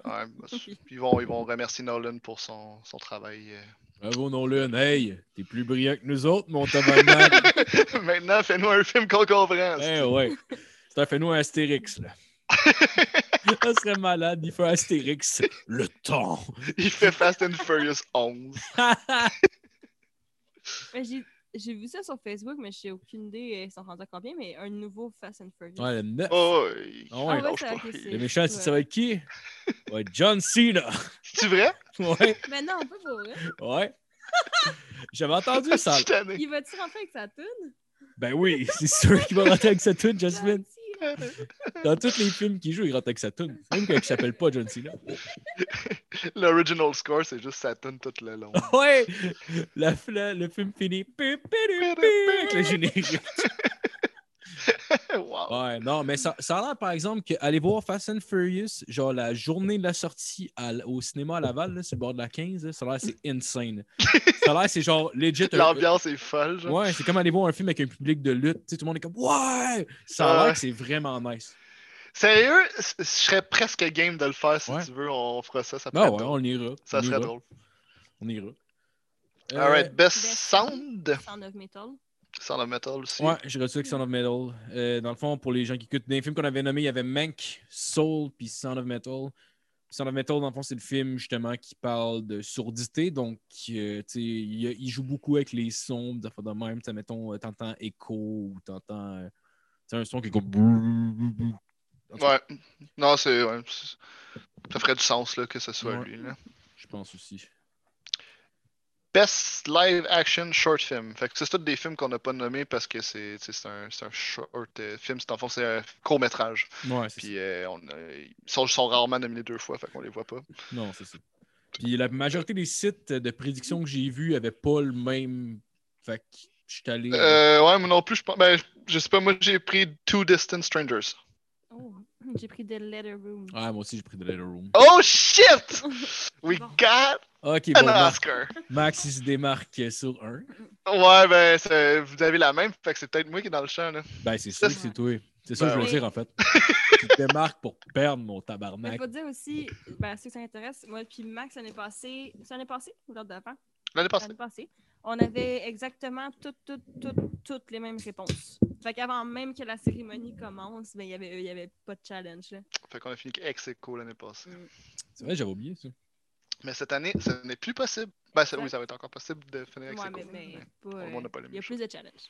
ouais, ils, vont, ils vont remercier Nolan pour son, son travail. euh. Bravo, Nolan. Hey, t'es plus brillant que nous autres, mon tabarnak. Maintenant, fais-nous un film qu'on comprend. Eh ouais. Ça fait nous un Astérix, là. ça serait malade, il fait Astérix. Le temps. Il fait Fast and Furious 11. Mais j'ai j'ai vu ça sur Facebook, mais j'ai aucune idée euh, ils sont rendus à combien, mais un nouveau Fast and Furious. Ouais, le 9. Oh, il- Ah ouais. Ah ouais, lâche ça, Le méchant, ça va être qui? Ouais, John Cena. C'est vrai? Ouais, Mais non, pas pour vrai. ouais. J'avais entendu ça. Il va-tu rentrer avec sa toune? Ben oui, c'est sûr qu'il va rentrer avec sa tune, Jasmine. John Dans tous les films qu'il joue, il rentre avec sa tune. Même quand il s'appelle pas John Cena. L'original score, c'est juste tonne tout le long. Ouais! La, la- le film finit. Avec le générique. wow. Ouais, non, mais ça, ça a l'air, par exemple, que aller voir Fast and Furious, genre la journée de la sortie à au cinéma à Laval, là, sur le bord de la 15, là, ça a l'air c'est insane. ça a l'air c'est genre legit. L'ambiance est folle, genre. Ouais, c'est comme aller voir un film avec un public de lutte. Tu sais, tout le monde est comme Ouais! Ça a l'air Ouais. que c'est vraiment nice. Sérieux, je serais presque game de le faire si Ouais. tu veux. On fera ça. Ça, Ah ouais, on ira. ça on serait ira, drôle. On ira. Euh, Alright, best, Best sound. Sound of Metal. Sound of metal aussi. Ouais, j'ai reçu avec Sound of Metal. Euh, dans le fond, pour les gens qui écoutent, dans les films qu'on avait nommés, il y avait Mank, Soul, puis Sound of Metal. Sound of Metal, dans le fond, c'est le film justement qui parle de surdité. Donc, euh, tu sais, il, il joue beaucoup avec les sons, des de même. Tu mettons, euh, t'entends écho ou t'entends. un son qui est comme. Ouais. Non, c'est. Ouais, ça ferait du sens là, que ce soit Ouais. lui. Là. Je pense aussi. Best live action short film. Fait que c'est tous des films qu'on n'a pas nommés parce que c'est un, c'est un short euh, film. C'est en fond, c'est un court métrage. Ouais, Puis euh, on, euh, ils sont, sont rarement nominés deux fois, fait qu'on les voit pas. Non, c'est ça. Puis la majorité des sites de prédiction que j'ai vus n'avaient pas le même. Fait que je suis allé. Euh, ouais, moi non plus, je pense. Ben, je sais pas, moi j'ai pris Two Distant Strangers. Oh, j'ai pris The Letter Room. Ah, moi aussi, j'ai pris The Letter Room. Oh shit! We Bon. got Ok, bon, Max, Oscar! Max, il se démarque sur un. Ouais, ben, c'est- vous avez la même, fait que c'est peut-être moi qui est dans le champ, là. Ben, c'est sûr que c'est toi. C'est ça que je Ben veux ouais. dire, en fait. tu te démarques pour perdre mon Mais tabarnak. faut dire aussi, ben, ceux que ça intéresse, moi puis Max, l'année passée, c'est l'année passée ou l'autre d'avant? L'année passée. L'année passée. On avait exactement toutes, toutes, toutes, toutes les mêmes réponses. Fait qu'avant même que la cérémonie commence, ben, il n'y avait, il y avait pas de challenge. Là. Fait qu'on a fini ex aequo l'année passée. C'est vrai, j'avais oublié ça. Mais cette année, ce n'est plus possible. Ben, ça- oui, ça va être encore possible de finir ex Ouais, aequo. mais, mais mais- pas, le monde n'a pas euh, les il y a plus de challenge.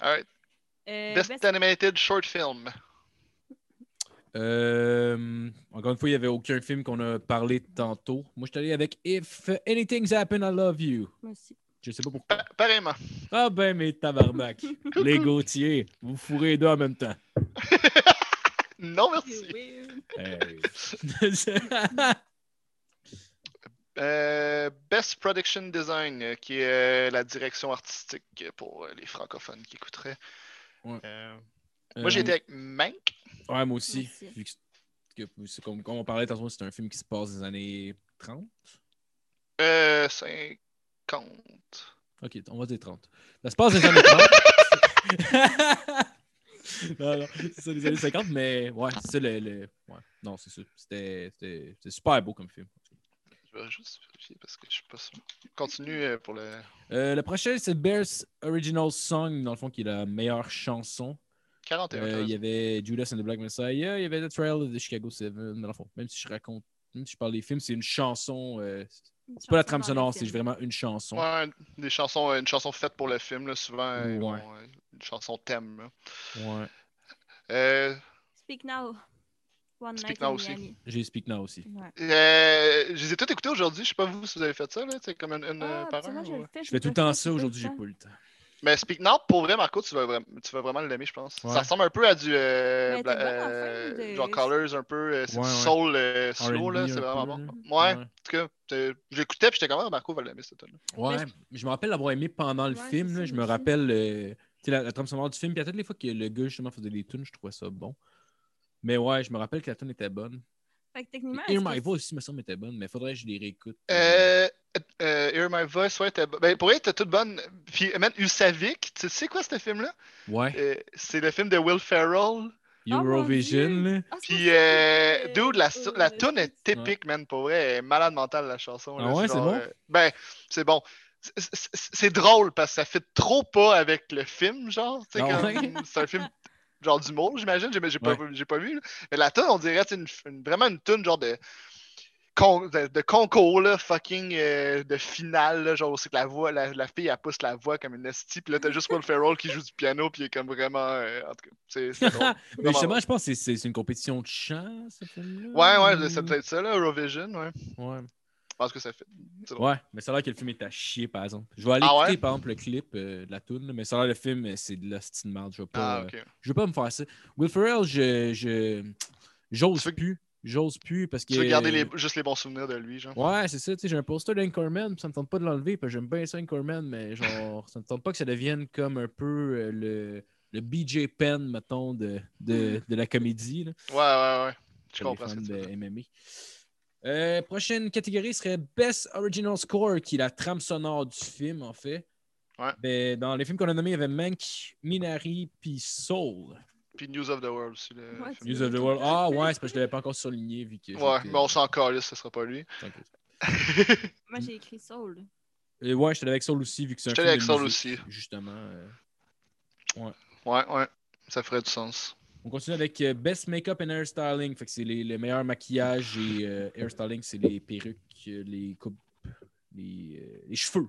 Alright. Euh, Best, best- animated short film. Euh, encore une fois, il n'y avait aucun film qu'on a parlé tantôt. Moi, je suis allé avec If Anything's Happen, I Love You. Moi aussi. Je sais pas pourquoi. Pa- pareillement. Ah ben, mes tabarnak. les Gauthier, vous fourrez les deux en même temps. Non, merci. Oui. Hey. Euh, Best Production Design, euh, qui est euh, la direction artistique pour les francophones qui écouteraient. Ouais. Euh, moi, j'ai été avec Mank. Ouais, moi aussi. Vu que- comme, comme on parlait tantôt, c'est un film qui se passe des années 30. Euh, 50. Ok, on va dire 30. Ça se passe les années 30. non, non, c'est ça, les années 50, mais ouais, c'est ça le. le- Ouais, non, c'est ça. C'était super beau comme film. Je vais juste vérifier parce que je suis pas sûr. Continue euh, pour le. Euh, le prochain, c'est Bears Original Song, dans le fond, qui est la meilleure chanson. 41. Euh, il y avait Judas and the Black Messiah, il y avait The Trial of the Chicago 7. Dans le fond, même si je raconte, même si je parle des films, c'est une chanson. euh, c'est pas la trame sonore, c'est vraiment une chanson. Ouais, des chansons, une chanson faite pour le film, là, souvent. Ouais. une chanson thème. là. Ouais. Euh, Speak Now. One Speak Night Now in aussi. Miami. J'ai Speak Now aussi. Ouais. euh, je les ai toutes écoutées aujourd'hui. Je sais pas vous si vous avez fait ça, là. C'est comme une, une, euh, Ah, par un. je fais, Je fais tout le temps ça, aujourd'hui, j'ai pas le temps. Mais Speak Now, pour vrai, Marco, tu vas, vraiment, tu vas vraiment l'aimer, je pense. Ouais. Ça ressemble un peu à du. Euh, Mais bla- t'es bonne en euh, fin de- genre Colors, un peu. euh, c'est Ouais, du ouais. soul euh, slow, R&B là. un C'est vraiment bon. Ouais, Ouais. en tout cas, j'écoutais, puis j'étais comme, ah, Marco va l'aimer, cette tune Ouais, Mais je me rappelle l'avoir aimé pendant le Ouais, film. là. je me moi aussi. rappelle euh, tu sais, la, la trame sonore du film. Puis à toutes les fois que le gars justement faisait des tunes, je trouvais ça bon. Mais ouais, je me rappelle que la tune était bonne. Fait que techniquement, Hear My Voice aussi me semble était bonne, mais faudrait que je les réécoute. Euh, euh, Hear My Voice, ouais, t'es ben, pour vrai, t'es toute bonne. Puis, même Usavik, tu sais quoi, ce film-là? Ouais, Euh, c'est le film de Will Ferrell. Eurovision. Là. Ah, Puis, euh, dude, la, la tune est typique, man, pour vrai. Elle est malade mentale, la chanson. Ah là, ouais, c'est bon? euh, ben, c'est bon. C'est- drôle parce que ça fait trop pas avec le film, genre. Ah ouais? C'est un film genre d'humour, j'imagine. J'ai j'ai pas, j'ai pas vu. là. Mais la tune, on dirait, c'est une, une- vraiment une tune genre de. con- de, de concours, là, fucking euh, de finale, là, genre c'est que la voix, la, la fille elle pousse la voix comme une esti, puis là t'as juste Will Ferrell qui joue du piano, puis il est comme vraiment, euh, en tout cas, c'est c'est drôle. Mais justement, je pense que c'est- une compétition de chant, ce film-là. Ouais, ouais, ou- c'est peut-être ça, là, Eurovision, ouais. Ouais. Je pense que ça fait. Ouais, mais ça a l'air que le film est à chier, par exemple. Je vais aller Ah ouais? écouter, par exemple, le clip euh, de la tune, là, mais ça a l'air le film, euh, c'est de la style merde. Je vais pas, Ah, euh, je vais pas me faire ça. Will Ferrell, je, je, j'ose Tu plus. J'ose plus parce que. Tu veux garder les, juste les bons souvenirs de lui, genre? Ouais, c'est ça, tu sais, j'ai un poster d'Anchorman, puis ça me tente pas de l'enlever, parce que j'aime bien ça, Anchorman, mais genre, ça me tente pas que ça devienne comme un peu le, le BJ Penn, mettons, de, de, de la comédie, là, Ouais, ouais, ouais. Je comprends ce fans que tu veux de dire. MMA. Euh, prochaine catégorie serait Best Original Score, qui est la trame sonore du film, en fait. Ouais. Ben, dans les films qu'on a nommés, il y avait Mank, Minari, puis Soul. Puis News of the World aussi. Le Ouais. News of the World. Ah ouais, c'est parce que je l'avais pas encore souligné, vu que. Ouais, mais on s'en calisse, ce sera pas lui. T'inquiète. Moi, j'ai écrit Soul. Et ouais, j'étais avec Soul aussi, vu que c'est un J'étais film avec de Soul musique, aussi. Justement. euh. Ouais, ouais. Ça ferait du sens. On continue avec euh, Best Makeup and Hairstyling. Fait que c'est les, les meilleurs maquillages et euh, hairstyling, c'est les perruques, les coupes, les, euh, les cheveux.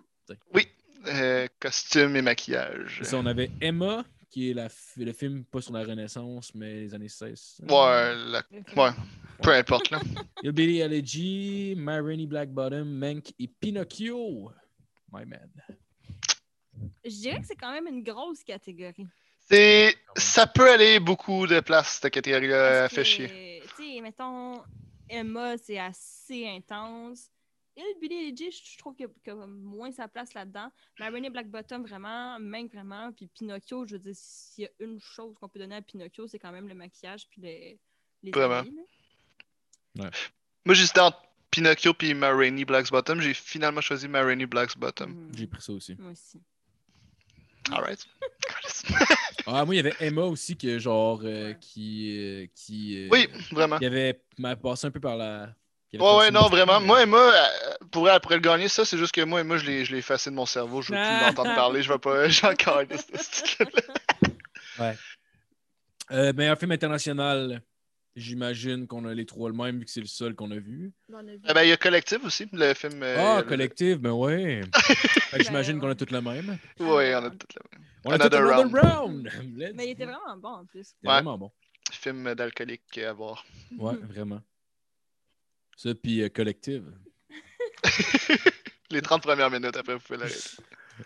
Oui. Euh, costume et maquillage. Ça, on avait Emma, qui est la, le film pas sur la Renaissance, mais les années 16. Ouais, la-. Peu importe, là. Hillbilly Elegy, My Rainy Black Bottom, Mank et Pinocchio. My man. Je dirais que c'est quand même une grosse catégorie. C'est... Ça peut aller beaucoup de place, cette catégorie-là. Fait chier. Tu sais, mettons, Emma, c'est assez intense. Et Billy Elegy, je je trouve qu'il y a moins sa place là-dedans. Maroney Black Bottom, vraiment, Mank, vraiment. Puis Pinocchio, je veux dire, s'il y a une chose qu'on peut donner à Pinocchio, c'est quand même le maquillage puis les, les Vraiment. Moi, j'hésitais entre Pinocchio et Ma Rainey Black's Bottom. J'ai finalement choisi Ma Rainey Black's Bottom. Mm. J'ai pris ça aussi. Moi aussi. Alright. Ah, moi, il y avait Emma aussi, que, genre, euh, qui. euh, qui euh, oui, vraiment. qui avait m'a passé un peu par la. Ouais, ouais, non, vraiment. Moi, Emma, pour pourrait le gagner, ça, c'est juste que moi, Emma, je l'ai, je l'ai effacé de mon cerveau. Je veux plus l'entendre parler. Je vais pas. J'ai encore Euh, meilleur film international, j'imagine qu'on a les trois le même, vu que c'est le seul qu'on a vu. On a vu. Eh ben, il y a Collective aussi, le film. euh, Ah, le- collectif, ben ouais. J'imagine Ben, qu'on a tous le même. Ouais, on a tout le On a Another tous round. another round. Mais il était vraiment bon en plus. C'était Ouais. vraiment bon. film d'alcoolique à voir. Ouais, vraiment. Ça, puis euh, collective. Les 30 premières minutes, après, vous pouvez l'arrêter.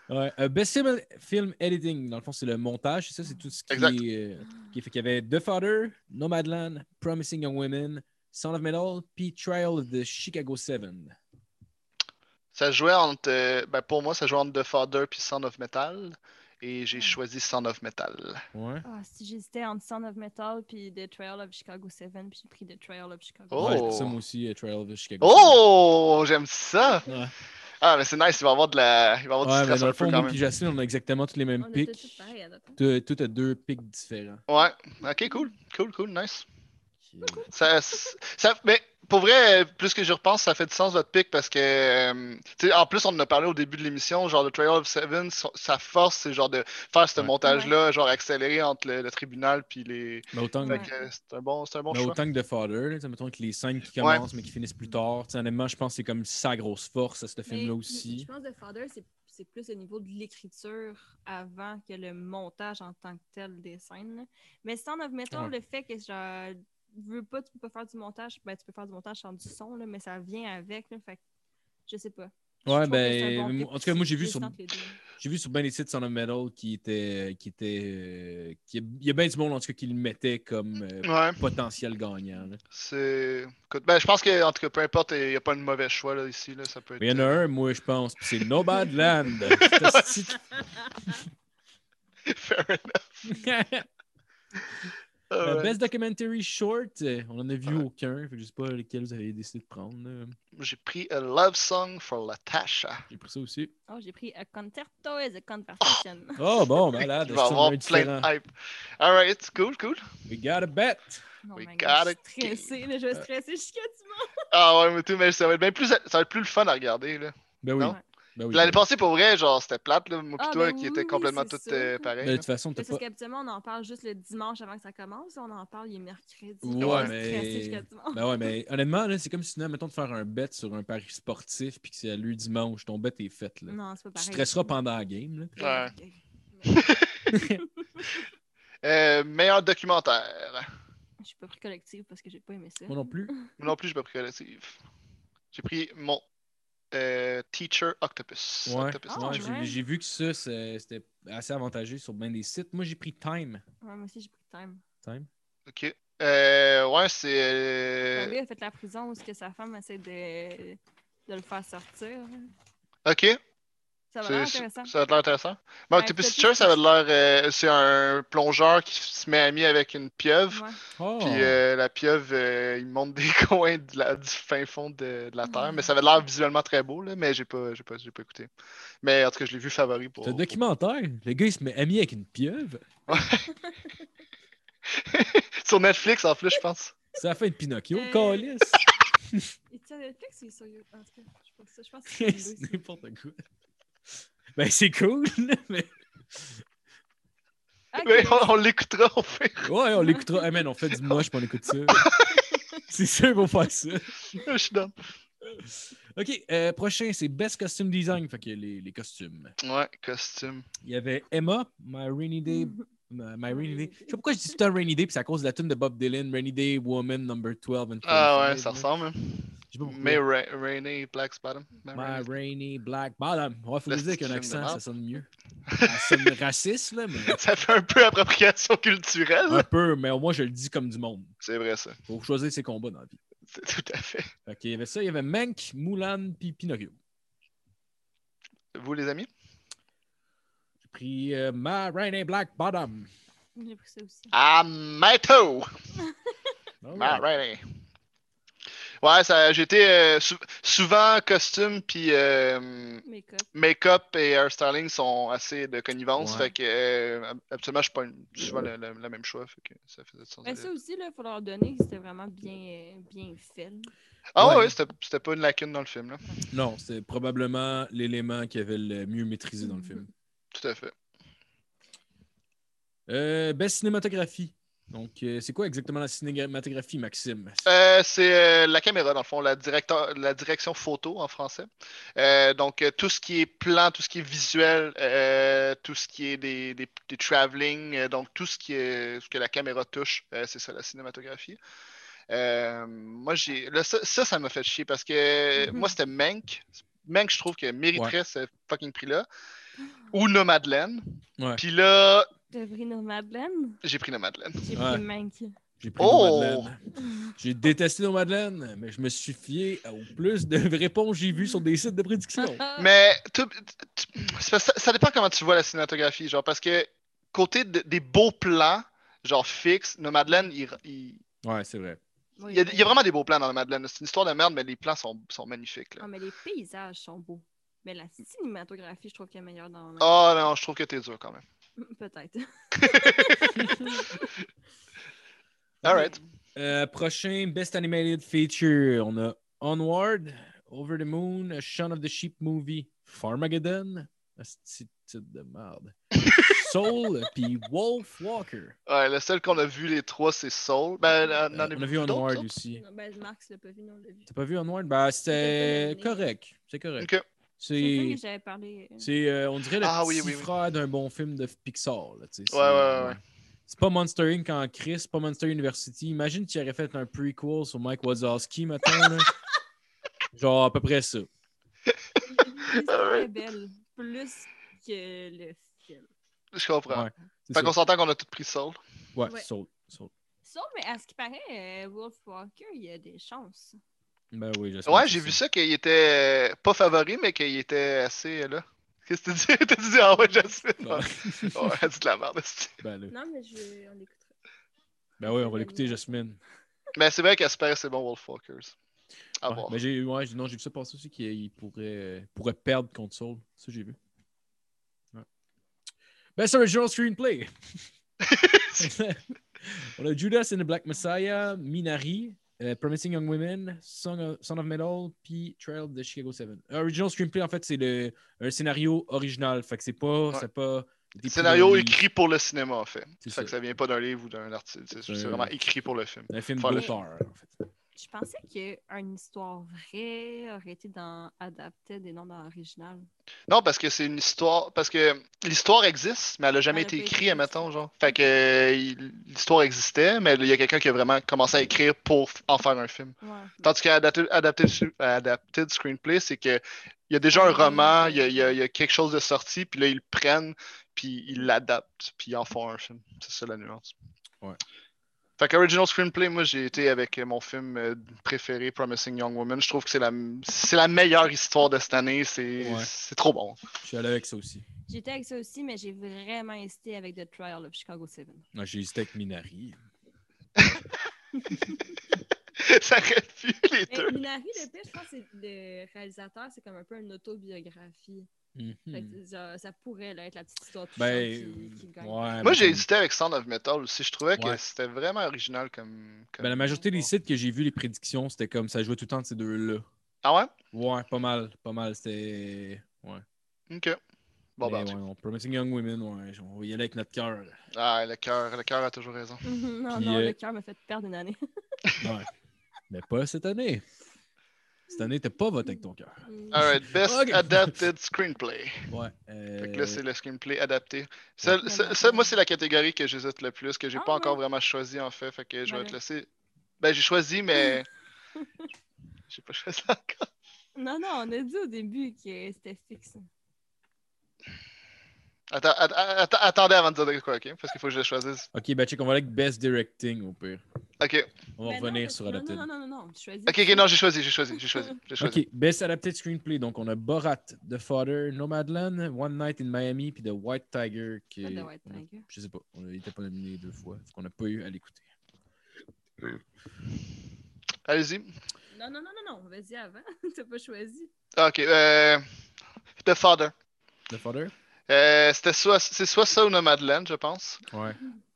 Ouais. euh, best film, film editing, dans le fond, c'est le montage, c'est ça, c'est tout ce qui Exact. est. euh, qui fait qu'il y avait The Father, Nomadland, Promising Young Women, Son of Metal, puis Trial of the Chicago 7. Ça jouait entre. euh, ben, pour moi, ça jouait entre The Father puis Sound of Metal. Et j'ai Ouais. choisi Sound of Metal. Ouais. Ah, si j'hésitais entre Sound of Metal puis The Trial of Chicago 7, puis j'ai pris The Trial of Chicago. Oh. Ouais, ça moi aussi, euh, Trial of the Chicago Oh, j'aime ça! 7. Ouais, Ah, mais c'est nice, il va y avoir de la. Il va avoir du ouais mais stress dans un le peu fond, quand même. on a exactement tous les mêmes pics. à. Tout tout a deux pics différents. Ouais, ok, cool, cool, cool, nice. Qui- Ça, ça, mais pour vrai, plus que je repense, ça fait du sens votre pic parce que, euh, tu sais, en plus, on en a parlé au début de l'émission, genre le Trail of Seven, sa force, c'est genre de faire ce Ouais. montage-là, genre accéléré entre le, le tribunal puis les. Mais autant que c'est un bon, c'est un bon Mais choix. autant que The Father, là, mettons que les scènes qui Ouais. commencent mais qui finissent plus tard. Honnêtement, je pense que c'est comme sa grosse force à ce film-là Je aussi. pense que The Father, c'est- c'est plus au niveau de l'écriture avant que le montage en tant que tel des scènes. Mais of Metal, Ouais. le fait que je veux pas, tu peux pas faire du montage, ben tu peux faire du montage sans du son, là, mais ça vient avec. Là, fait que je sais pas. Ouais, ben, bon en tout cas, moi, j'ai vu sur- les. J'ai vu sur bien des sites Son of Metal qui était. Qui était euh, qui- il y a bien du monde en tout cas qui le mettait comme euh, Ouais, potentiel gagnant. c'est. Ben, je pense que, en tout cas, peu importe, il n'y a pas de mauvais choix là, ici. Là, ça peut être. Il y en a un, moi, je pense, puis c'est Nomadland. C'est asti- Fair enough. Euh, Alright. Best Documentary Short, euh, on en a vu aucun. Fait que je sais pas lequel vous avez décidé de prendre. J'ai pris A Love Song for Latasha. J'ai pris ça aussi. Oh, j'ai pris A Concerto as a Conversation. Oh bon, malade. Il va avoir un plein de hype. Alright, cool, cool. We got a bet. Oh We my got God, a je suis stressée, là, je vais stresser jusqu'à dimanche. Ah ouais, mais tout, mais ça va être bien plus, ça va être plus le fun à regarder là. Ben oui. Non? Ben oui, L'année ben oui. passée, pour vrai, genre, c'était plate, là, moi pis Ah, toi, ben qui oui, était complètement tout euh, pareil. Mais de toute façon, parce pas. qu'habituellement, on en parle juste le dimanche avant que ça commence. On en parle, il est mercredi. Ouais, mais-. Ben ouais, mais honnêtement, là, c'est comme si, mettons, de faire un bet sur un pari sportif puis que c'est à lui dimanche. Ton bet est fait. Là. Non, c'est pas Tu pareil. stresseras pendant la game. Là. Ouais. Euh, meilleur documentaire. Je suis pas pris collective parce que j'ai pas aimé ça. Moi non plus. Moi non plus, je n'ai pas pris collective. J'ai pris mon euh, Teacher Octopus. Ouais, Octopus Ah, ouais, Teacher. j'ai- vu que ça, c'est- c'était assez avantageux sur bien des sites. Moi, j'ai pris Time. Ouais, moi aussi, j'ai pris time. Time? Ok. Euh, ouais, c'est. Un euh, a fait la prison où que sa femme essaie de, de le faire sortir. Ok. Ça va l'air intéressant. Ça a l'air intéressant. Bon, Ouais, ça a que- l'air. euh, c'est un plongeur qui se met ami avec une pieuvre. Ouais. Oh! Puis euh, la pieuvre, euh, il monte des coins de la- du fin fond de, de la Terre. Mm. Mais ça avait l'air visuellement très beau, là, mais j'ai pas, j'ai pas, j'ai pas écouté. Mais en tout cas, je l'ai vu favori pour. c'est un pour- documentaire. Le gars, il se met ami avec une pieuvre? Sur Netflix en plus, je pense. C'est la fin de Pinocchio, Euh, calice. Et tu Netflix, c'est sur YouTube. En tout cas, je pense, que c'est n'importe quoi. Ben, c'est cool, mais. Ok. Mais on, on l'écoutera au pire. Ouais, on l'écoutera. Hey man, on fait du moche pour on écoute ça. c'est sûr qu'on va faire ça. Je suis. Ok, euh, prochain, c'est Best Costume Design. Fait que les, les costumes. Ouais, costume. Il y avait Emma, My Rainy Day. My, Rainy Day. Je sais pas pourquoi je dis tout le temps Rainy Day, puis c'est à cause de la tune de Bob Dylan, Rainy Day Woman number 12 and 25. Ah ouais, ça ressemble. hein. Ra- Rainy Black Bottom. May My Rainy- Black Bottom. Ouais, faut Le dire qu'un accent, ça sonne mieux. Ça sonne raciste, là, mais Ça fait un peu appropriation culturelle. un peu, mais au moins je le dis comme du monde. C'est vrai, ça. Faut choisir ses combats dans la vie. C'est tout à fait. Fait qu'il y avait ça, il y avait Mank, Mulan, puis Pinocchio. Vous, les amis? Pris euh, Black Bottom. J'ai pris ça aussi. Ah, Mato! Oh. Ouais, ça, j'étais euh, sou- souvent costume puis euh, Make-up. make-up et hairstyling sont assez de connivence. Ouais. Fait que euh, absolument, je suis pas une- souvent le, le- le même choix. Fait que ça faisait sens. Mais d'aller- ça aussi, il faut leur donner que c'était vraiment bien, euh, bien fait. Ah ouais, Ouais. ouais, c'était c'était pas une lacune dans le film, là. Non, c'est probablement l'élément qui avait le mieux maîtrisé dans le film. Tout à fait. Euh, best cinématographie. Donc, euh, c'est quoi exactement la cinématographie, Maxime? Euh, c'est euh, la caméra, dans le fond, la, directeur, la direction photo en français. Euh, donc, euh, tout ce qui est plan, tout ce qui est visuel, euh, tout ce qui est des, des, des travelling, euh, donc tout ce, qui est, ce que la caméra touche, euh, c'est ça, la cinématographie. Euh, moi, j'ai. Ça, ça, m'a fait chier parce que Mhm. moi, c'était Mank. Mank, je trouve que mériterait ce fucking prix-là. Ou Nomadland. Ouais. Puis là, T'as pris nos Madeleine? j'ai pris Nomadland. J'ai Ouais. pris Mank. J'ai pris Oh! Nomadland. J'ai détesté Nomadland, mais je me suis fié au plus de réponses que j'ai vues sur des sites de prédiction. Mais tu- ça, ça dépend comment tu vois la cinématographie, genre parce que côté de- des beaux plans, genre fixes, Nomadland, il, il, Ouais, c'est vrai. Il y a, il y a vraiment des beaux plans dans Nomadland. C'est une histoire de merde, mais les plans sont, sont magnifiques. Là. Ah, mais les paysages sont beaux. Mais la cinématographie, je trouve qu'elle est meilleure dans Oh non, je trouve que t'es dur quand même. Peut-être. Alright. Euh, prochain Best Animated Feature, on a Onward, Over the Moon, A Shaun of the Sheep Movie, Farmageddon, titre de merde, Soul, puis Wolf Walker. Ouais, le seul qu'on a vu les trois, c'est Soul. Ben, Euh, on a vu Onward aussi. Non, ben, Max l'a pas vu, non, on l'a vu. T'as pas vu Onward? Ben, c'était correct. C'est correct. Ok. C'est C'est, j'avais parlé. euh, c'est euh, on dirait le Ah, petit oui, oui, oui. frère d'un bon film de Pixar. Là, Ouais, c'est, ouais, ouais, ouais. C'est pas Monster Inc. en Chris, c'est pas Monster University. Imagine tu aurais fait un prequel sur Mike Wazowski, maintenant. là. Genre à peu près ça. L'histoire est belle. Plus que le film. Je comprends. Ouais, c'est Fait qu'on s'entend qu'on a tout pris Soul. Ouais, Ouais. Soul, Soul. Sauf, mais à ce qui paraît, euh, Wolf Walker, il y a des chances. Ben oui, j'espère Ouais, j'ai c'est vu ça qu'il était euh, pas favori, mais qu'il était assez euh, là. Qu'est-ce que tu dis? T'as dit, ah ouais, Jasmine. Ouais. Dit de la merde. Ben. Non, mais je... on l'écoutera. Ben oui, on va l'écouter, Jasmine. Mais c'est vrai qu'Asper, c'est bon, Wolfwalkers. À Ouais, voir. mais j'ai ouais, non, j'ai vu ça passer aussi qu'il pourrait, euh, pourrait perdre contre Soul. Ça, j'ai vu. Ouais. Best Original Screenplay. on a Judas and the Black Messiah, Minari, euh, Promising Young Women, Son of, Son of Metal, puis Trail of the Chicago 7. Original screenplay, en fait, c'est le un scénario original. Fait que c'est pas. Ouais. c'est pas des Scénario écrit pour le cinéma, en fait. C'est Fait ça. que ça vient pas d'un livre ou d'un article. C'est vraiment écrit pour le film. Un film d'auteur, en fait. Je pensais qu'une histoire vraie aurait été dans Adapted et non dans Original. Non, parce que c'est une histoire. Parce que l'histoire existe, mais elle a jamais Elle été écrite, admettons, genre. Fait que euh, l'histoire existait, mais il y a quelqu'un qui a vraiment commencé à écrire pour en faire un film. Ouais. Tandis Su- Adapted Screenplay, c'est que il y a déjà un roman, il y, a, il y a- il y a quelque chose de sorti, puis là, ils le prennent, puis ils l'adaptent, puis ils en font un film. C'est ça la nuance. Ouais. Fait qu'Original Screenplay, moi, j'ai été avec euh, mon film euh, préféré, Promising Young Woman. Je trouve que c'est la, c'est la meilleure histoire de cette année. C'est Ouais. c'est trop bon. Je suis allé avec ça aussi. J'étais avec ça aussi, mais j'ai vraiment hésité avec The Trial of Chicago 7. Moi, J'ai hésité avec Minari. ça aurait pu, les Mais deux. Minari, le pire, je pense que c'est- le réalisateur, c'est comme un peu une autobiographie. Mhm. Ça pourrait là, être la petite histoire Ben, qui, qui gagne. ouais, Moi, ben, j'ai comme- hésité avec Sound of Metal aussi. Je trouvais que c'était vraiment original comme. comme- Ben, la majorité des sites que j'ai vu, les prédictions, c'était comme ça jouait tout le temps de ces deux-là. Ah ouais? Ouais, pas mal. Pas mal. C'était. Ouais. Ok. Bon, ben, ouais, on- Promising Young Women, ouais. On va y aller avec notre cœur. Ah, le cœur, le cœur a toujours raison. Non, Puis, non, euh, le cœur m'a fait perdre une année. Ouais. Mais pas cette année. Cette année, t'as pas voté avec ton cœur. Alright, Best. Adapted Screenplay. Ouais. euh, Fait que là, c'est le screenplay adapté. Ça, Ouais. ça- ça, moi, c'est la catégorie que j'hésite le plus, que j'ai Ah, pas encore vraiment choisi en fait. Fait que je vais te laisser. Ben, j'ai choisi, mais. j'ai pas choisi encore. Non, non, on a dit au début que c'était fixe. Attends, att- att- attendez avant de dire quoi, ok? Parce qu'il faut que je le choisisse. Ok, ben check, on va aller avec Best Directing au pire. Ok, On va revenir sur non, Adapted. Non, non, non, non, non. Choisis. ok, ok, non, j'ai choisi, j'ai choisi, j'ai choisi. J'ai choisi. Ok, Best Adapted Screenplay. Donc, on a Borat, The Father, Nomadland, One Night in Miami, puis The White Tiger. Qui est- de White Tiger. Je sais pas. On n'était pas nominé deux fois. Parce qu'on n'a pas eu à l'écouter. Allez-y. Non, non, non, non, non. Vas-y avant. T'as pas choisi. Ok, euh. The Father. The Father? Euh, c'était soit, c'est soit ça ou Nomadland, je pense. Ouais.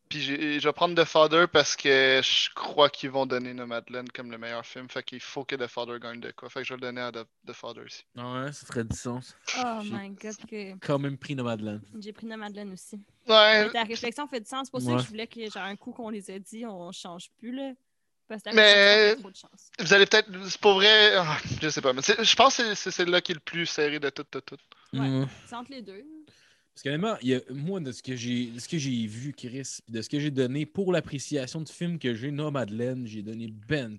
Puis je vais prendre The Father parce que je crois qu'ils vont donner Nomadland comme le meilleur film. Fait qu'il faut que The Father gagne de quoi. Fait que je vais le donner à The, The Father aussi. Ouais, ça ferait du sens. Oh my god, que quand même pris Nomadland. j'ai pris Madeleine aussi. Ouais, Mais ta réflexion fait du sens. C'est pour ça que je voulais que, genre, un coup qu'on les a dit, on change plus, là. Parce que Mais- trop de chance. vous allez peut-être. C'est pas vrai. ah, Je sais pas. Mais c'est- je pense que c'est- c'est celle-là qui est le plus serré de toutes, toutes, toutes. Ouais. Ouais. C'est entre les deux. Parce qu'honnêtement, il y a- moi, de ce que j'ai de ce que j'ai vu, Chris, puis de ce que j'ai donné pour l'appréciation du film que j'ai, Nomadland, j'ai donné ben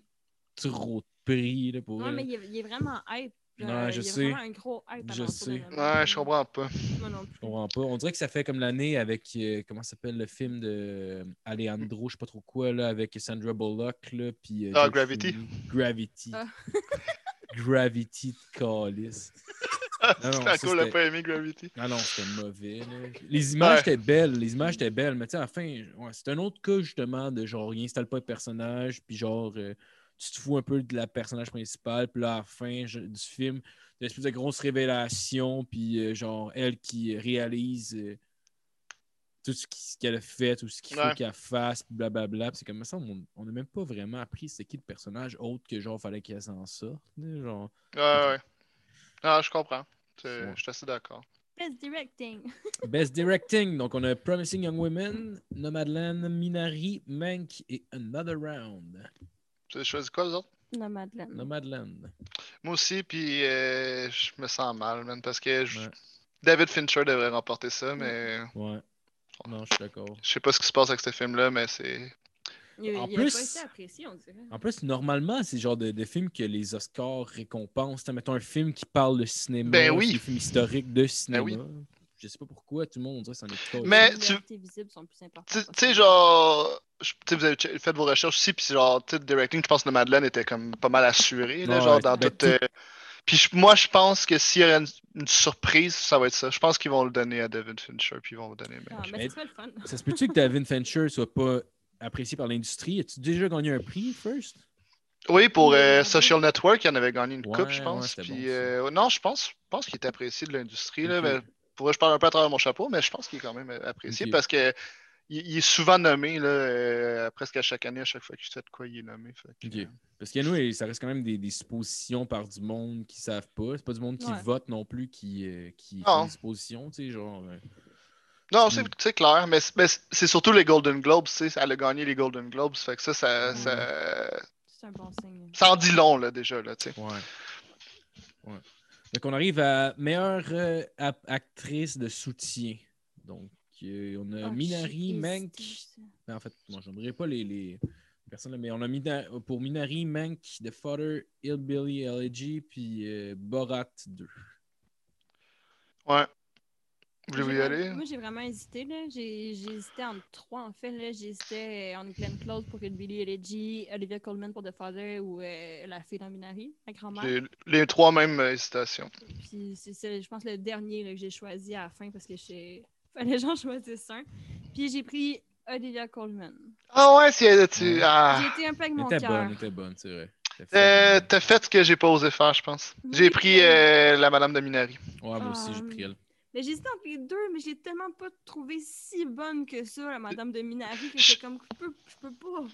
trop de prix là, pour elle. mais il est, il est vraiment hype. Là. je il y a sais. vraiment un gros hype. Je sais. Ouais, je comprends pas. Moi non plus. Je comprends pas. On dirait que ça fait comme l'année avec, euh, comment ça s'appelle le film de Alejandro, je sais pas trop quoi, là, avec Sandra Bullock, là, puis... euh, Ah, Gravity. Gravity. Ah. Gravity de Callis. non, C'est c'était- pas aimé Gravity. Ah non, c'était mauvais. là. Les images Ouais. étaient belles. Les images étaient belles. Mais tu sais, à la fin, ouais, c'est un autre cas justement de genre, il installe pas de personnage. Puis genre, euh, tu te fous un peu de la personnage principale. Puis là, à la fin je- du film, une espèce de grosse révélation. Puis euh, genre, elle qui réalise euh, tout ce qu'elle a fait, tout ce qu'il faut qu'elle fasse. Puis blablabla. C'est comme ça, on n'a même pas vraiment appris c'est qui le personnage autre que genre, fallait qu'elle s'en sorte. Genre, Ouais, ouais. Ah, je comprends. Ouais. Je suis assez d'accord. Best directing. Best Directing. Donc, on a Promising Young Women, Nomadland, Minari, Mank et Another Round. Tu as choisi quoi, vous autres? Non, Madeleine. Nomadland. Moi aussi, puis euh, je me sens mal, man, parce que je- Ouais. David Fincher devrait remporter ça, mais Ouais. Non, je suis d'accord. je sais pas ce qui se passe avec ce film-là, mais c'est. Il, En il plus- a pas été apprécié, on dirait. En plus, normalement, c'est le genre de, de film que les Oscars récompensent. T'sais, mettons un film qui parle de cinéma, Ben oui. Ben des films historiques de cinéma. oui. Je sais pas pourquoi, tout le monde on dirait que c'en est pas. Mais les tu- libertés visibles sont plus importantes. Tu parce tu sais, genre. je- tu sais, vous avez fait vos recherches aussi, puis genre, tu directing, je pense que le Madeleine était comme pas mal assuré, là, Ouais, genre, dans ben, tout. euh, Puis moi, je pense que s'il y aurait une, une surprise, ça va être ça. Je pense qu'ils vont le donner à David Fincher, puis ils vont le donner à Ah, ça serait le fun. Ça se peut-tu que David Fincher soit pas apprécié par l'industrie? As-tu déjà gagné un prix, First? Oui, pour euh. Social Network, il en avait gagné une Ouais, coupe, je pense. puis, bon, euh, non, je pense, je pense qu'il est apprécié de l'industrie. là, Ok. mais pour je parle un peu à travers mon chapeau, mais je pense qu'il est quand même euh, apprécié parce que il, il est souvent nommé, là, euh, presque à chaque année, à chaque fois qu'il fait de quoi, il est nommé. fait que. Parce qu'il y a nous, ça reste quand même des, des suppositions par du monde qui savent pas. C'est pas du monde qui Ouais. vote non plus qui, euh, qui Non. fait des suppositions, tu sais, genre. Non, c'est Mm. c'est clair, mais, c'est- mais c'est surtout les Golden Globes, tu sais, elle a gagné les Golden Globes, fait que ça, ça, Mm. ça, C'est un bon signe. ça en dit long, là, déjà, là, tu sais. Ouais. Ouais. Donc, on arrive à meilleure euh, actrice de soutien. Donc, euh, on a Ah, Minari, Mank. Ben, en fait, moi, je n'aimerais pas les, les personnes, là, mais on a mis dans- pour Minari, Mank, The Father, Hillbilly Elegy, puis euh, Borat 2. Ouais. Voulez-vous J'ai y aller? Moi, j'ai vraiment hésité. là. J'ai j'ai hésité entre trois, en fait. là. J'hésitais entre Glenn Close pour Billy Elegy, Olivia Colman pour The Father ou euh, la fille dans Minari, la grand-mère. Les, les trois mêmes euh, hésitations. Puis c'est c'est, je pense, le dernier là, que j'ai choisi à la fin parce que je fallait que j'en choisisse un. Puis j'ai pris Olivia Colman. Ah ouais, si elle- tu. Ouais. J'ai Ah. été un peu avec Elle mon était cœur. bonne, elle était bonne, c'est vrai. Elle était Euh, fucking T'as fait ce que j'ai pas osé faire, je pense. J'ai pris euh, la Madame de Minari. bonne. Ouais, moi aussi, j'ai Ah, pris elle. Mais j'hésitais entre les deux, mais je l'ai tellement pas trouvé si bonne que ça, la Madame de Minari, que j'étais comme, je peux, je peux pas.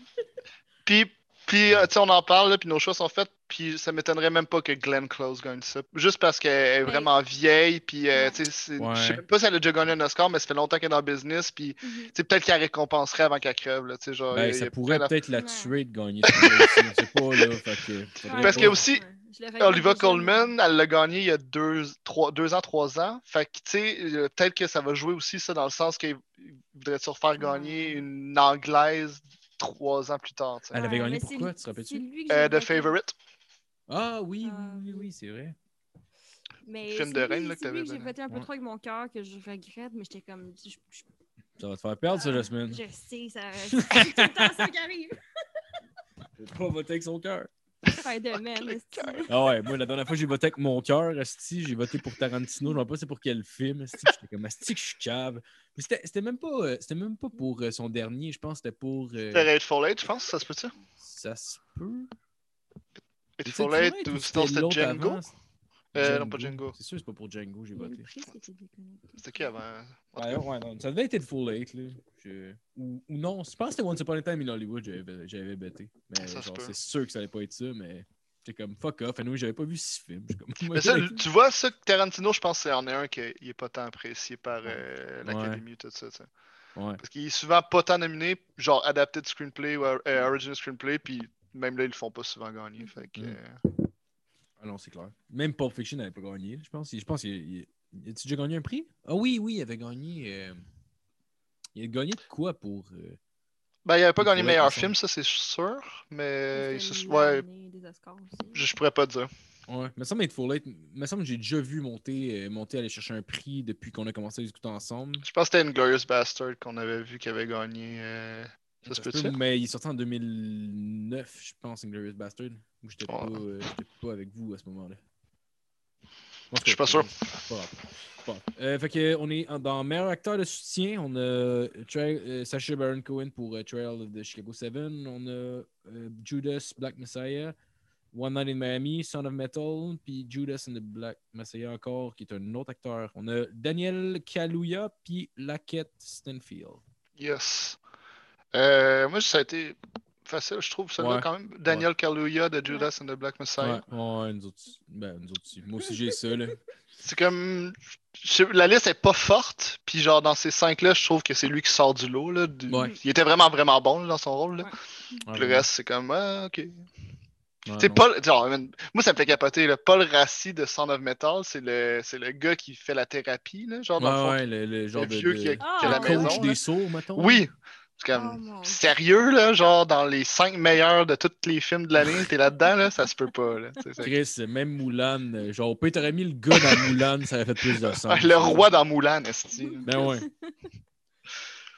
Puis, puis euh, tu sais, on en parle, là, puis nos choix sont faits, puis ça m'étonnerait même pas que Glenn Close gagne ça. Juste parce qu'elle est vraiment vieille, puis euh, tu sais, Ouais. je sais même pas si elle a déjà gagné un Oscar, mais ça fait longtemps qu'elle est dans le business, puis tu sais, peut-être qu'elle récompenserait avant qu'elle crève, là, tu sais, genre. Ben, y ça pourrait peut-être la Ouais. tuer de gagner aussi. On sait pas, là. Fait que, Parce pas- qu'il y a aussi- Oliva Coleman, elle l'a gagné il y a deux, trois, deux ans, trois ans. Fait que, tu sais, euh, peut-être que ça va jouer aussi, ça, dans le sens qu'il voudrait se refaire gagner Ouais. une anglaise trois ans plus tard. Elle avait gagné mais pourquoi, c'est- tu te rappelles-tu? Euh, The. Favorite. Ah oui, oui, Ah, oui, oui. oui, c'est vrai. Mais Film c'est de lui- reine, là, que t'avais j'ai voté un peu Ouais. trop avec mon cœur, que je regrette, mais j'étais comme. Je, je- Ça va te faire perdre, ça, Jasmine. je sais, ça, c'est tout le temps ça qui arrive. Je vais pas voter avec son cœur. Spider-Man. Ah ouais, moi, la dernière fois j'ai voté avec mon cœur, esti, j'ai voté pour Tarantino. Je ne sais pas c'est pour quel film. esti. J'étais comme, esti, que je suis cave. Mais c'était c'était même, pas, euh, c'était même pas pour euh, son dernier. Je pense que c'était pour. euh, The Hateful Eight, je pense, ça se peut-tu? ça se peut. Hateful Eight ou c'était Django? Euh, non, pas Django. C'est sûr, c'est pas pour Django, j'ai voté. c'était qui avant? Tout Ouais, ouais, non, ça devait être Full 8, là. Je- Ou, ou non, je pense que c'était Once Upon a Time in Hollywood, j'avais j'avais bêté. Mais c'est sûr que ça allait pas être ça, mais j'étais comme fuck off. Et nous, j'avais pas vu six films. Comme, Mais ça, tu vois, ça, Tarantino, je pense que c'est en est un qui est pas tant apprécié par euh, l'Académie, tout ça, tu sais. Ouais. Parce qu'il est souvent pas tant nominé, genre adapted screenplay ou euh, original screenplay, puis même là, ils le font pas souvent gagner. Fait que, Mm. Ah non, c'est clair. Même Pulp Fiction n'avait pas gagné, je pense. Je pense qu'il il- il- a-tu déjà gagné un prix? Ah oui, oui, il avait gagné. euh, Il a gagné de quoi pour. euh, Ben, il avait pas Il gagné meilleur film, ça c'est sûr, mais c'est- l'année ouais, des Oscars aussi. je, je pourrais pas dire. Ouais, me semble être Full 8. Me semble que j'ai déjà vu monter, euh, monter aller chercher un prix depuis qu'on a commencé à discuter ensemble. Je pense que c'était Inglorious Bastard qu'on avait vu qui avait gagné. euh, Ça se se peut-tu? peut, mais il est sorti en 2009, je pense, Inglorious Bastard. Où j'étais pas, Ouais. euh, j'étais pas avec vous à ce moment-là. Je suis pas sûr. pas pas. Euh, fait que on est dans meilleur acteur de soutien. On a Trail- euh, Sacha Baron Cohen pour Trail of the Chicago 7. On a Judas Black Messiah. One Night in Miami, Son of Metal, puis Judas and the Black Messiah encore, qui est un autre acteur. On a Daniel Kaluuya, puis Laquette Stanfield. Yes. Euh, moi, ça a été facile, je trouve, celui-là Ouais. quand même. Daniel Kaluuya de Judas and the Black Messiah. Ouais, ouais, nous autres, ben, nous autres aussi. Moi aussi, j'ai ça, là. C'est comme. je La liste est pas forte, puis genre dans ces cinq-là, je trouve que c'est lui qui sort du lot. Là, du- Ouais. Il était vraiment, vraiment bon là, dans son rôle. Là. Ouais. Ouais, Le ouais. reste, c'est comme, ah, ok. Ouais. Paul, genre, moi, ça me fait capoter. Là. Paul Rassi de Son of Metal, c'est le, c'est le gars qui fait la thérapie, là, genre dans le Ouais, fond, ouais, le, le genre le de, vieux de- qui a, Ah, qui a le la ouais. maison. coach là. des sourds, mettons. Oui, c'est Oh, comme Dieu. sérieux, là, genre dans les cinq meilleurs de tous les films de l'année, t'es là-dedans, là, ça se peut pas. Là, Chris, même Moulin, euh, genre, peut t'aurais mis le gars dans Moulin, ça aurait fait plus de sens. Le roi dans Moulin, esti. Ben ouais.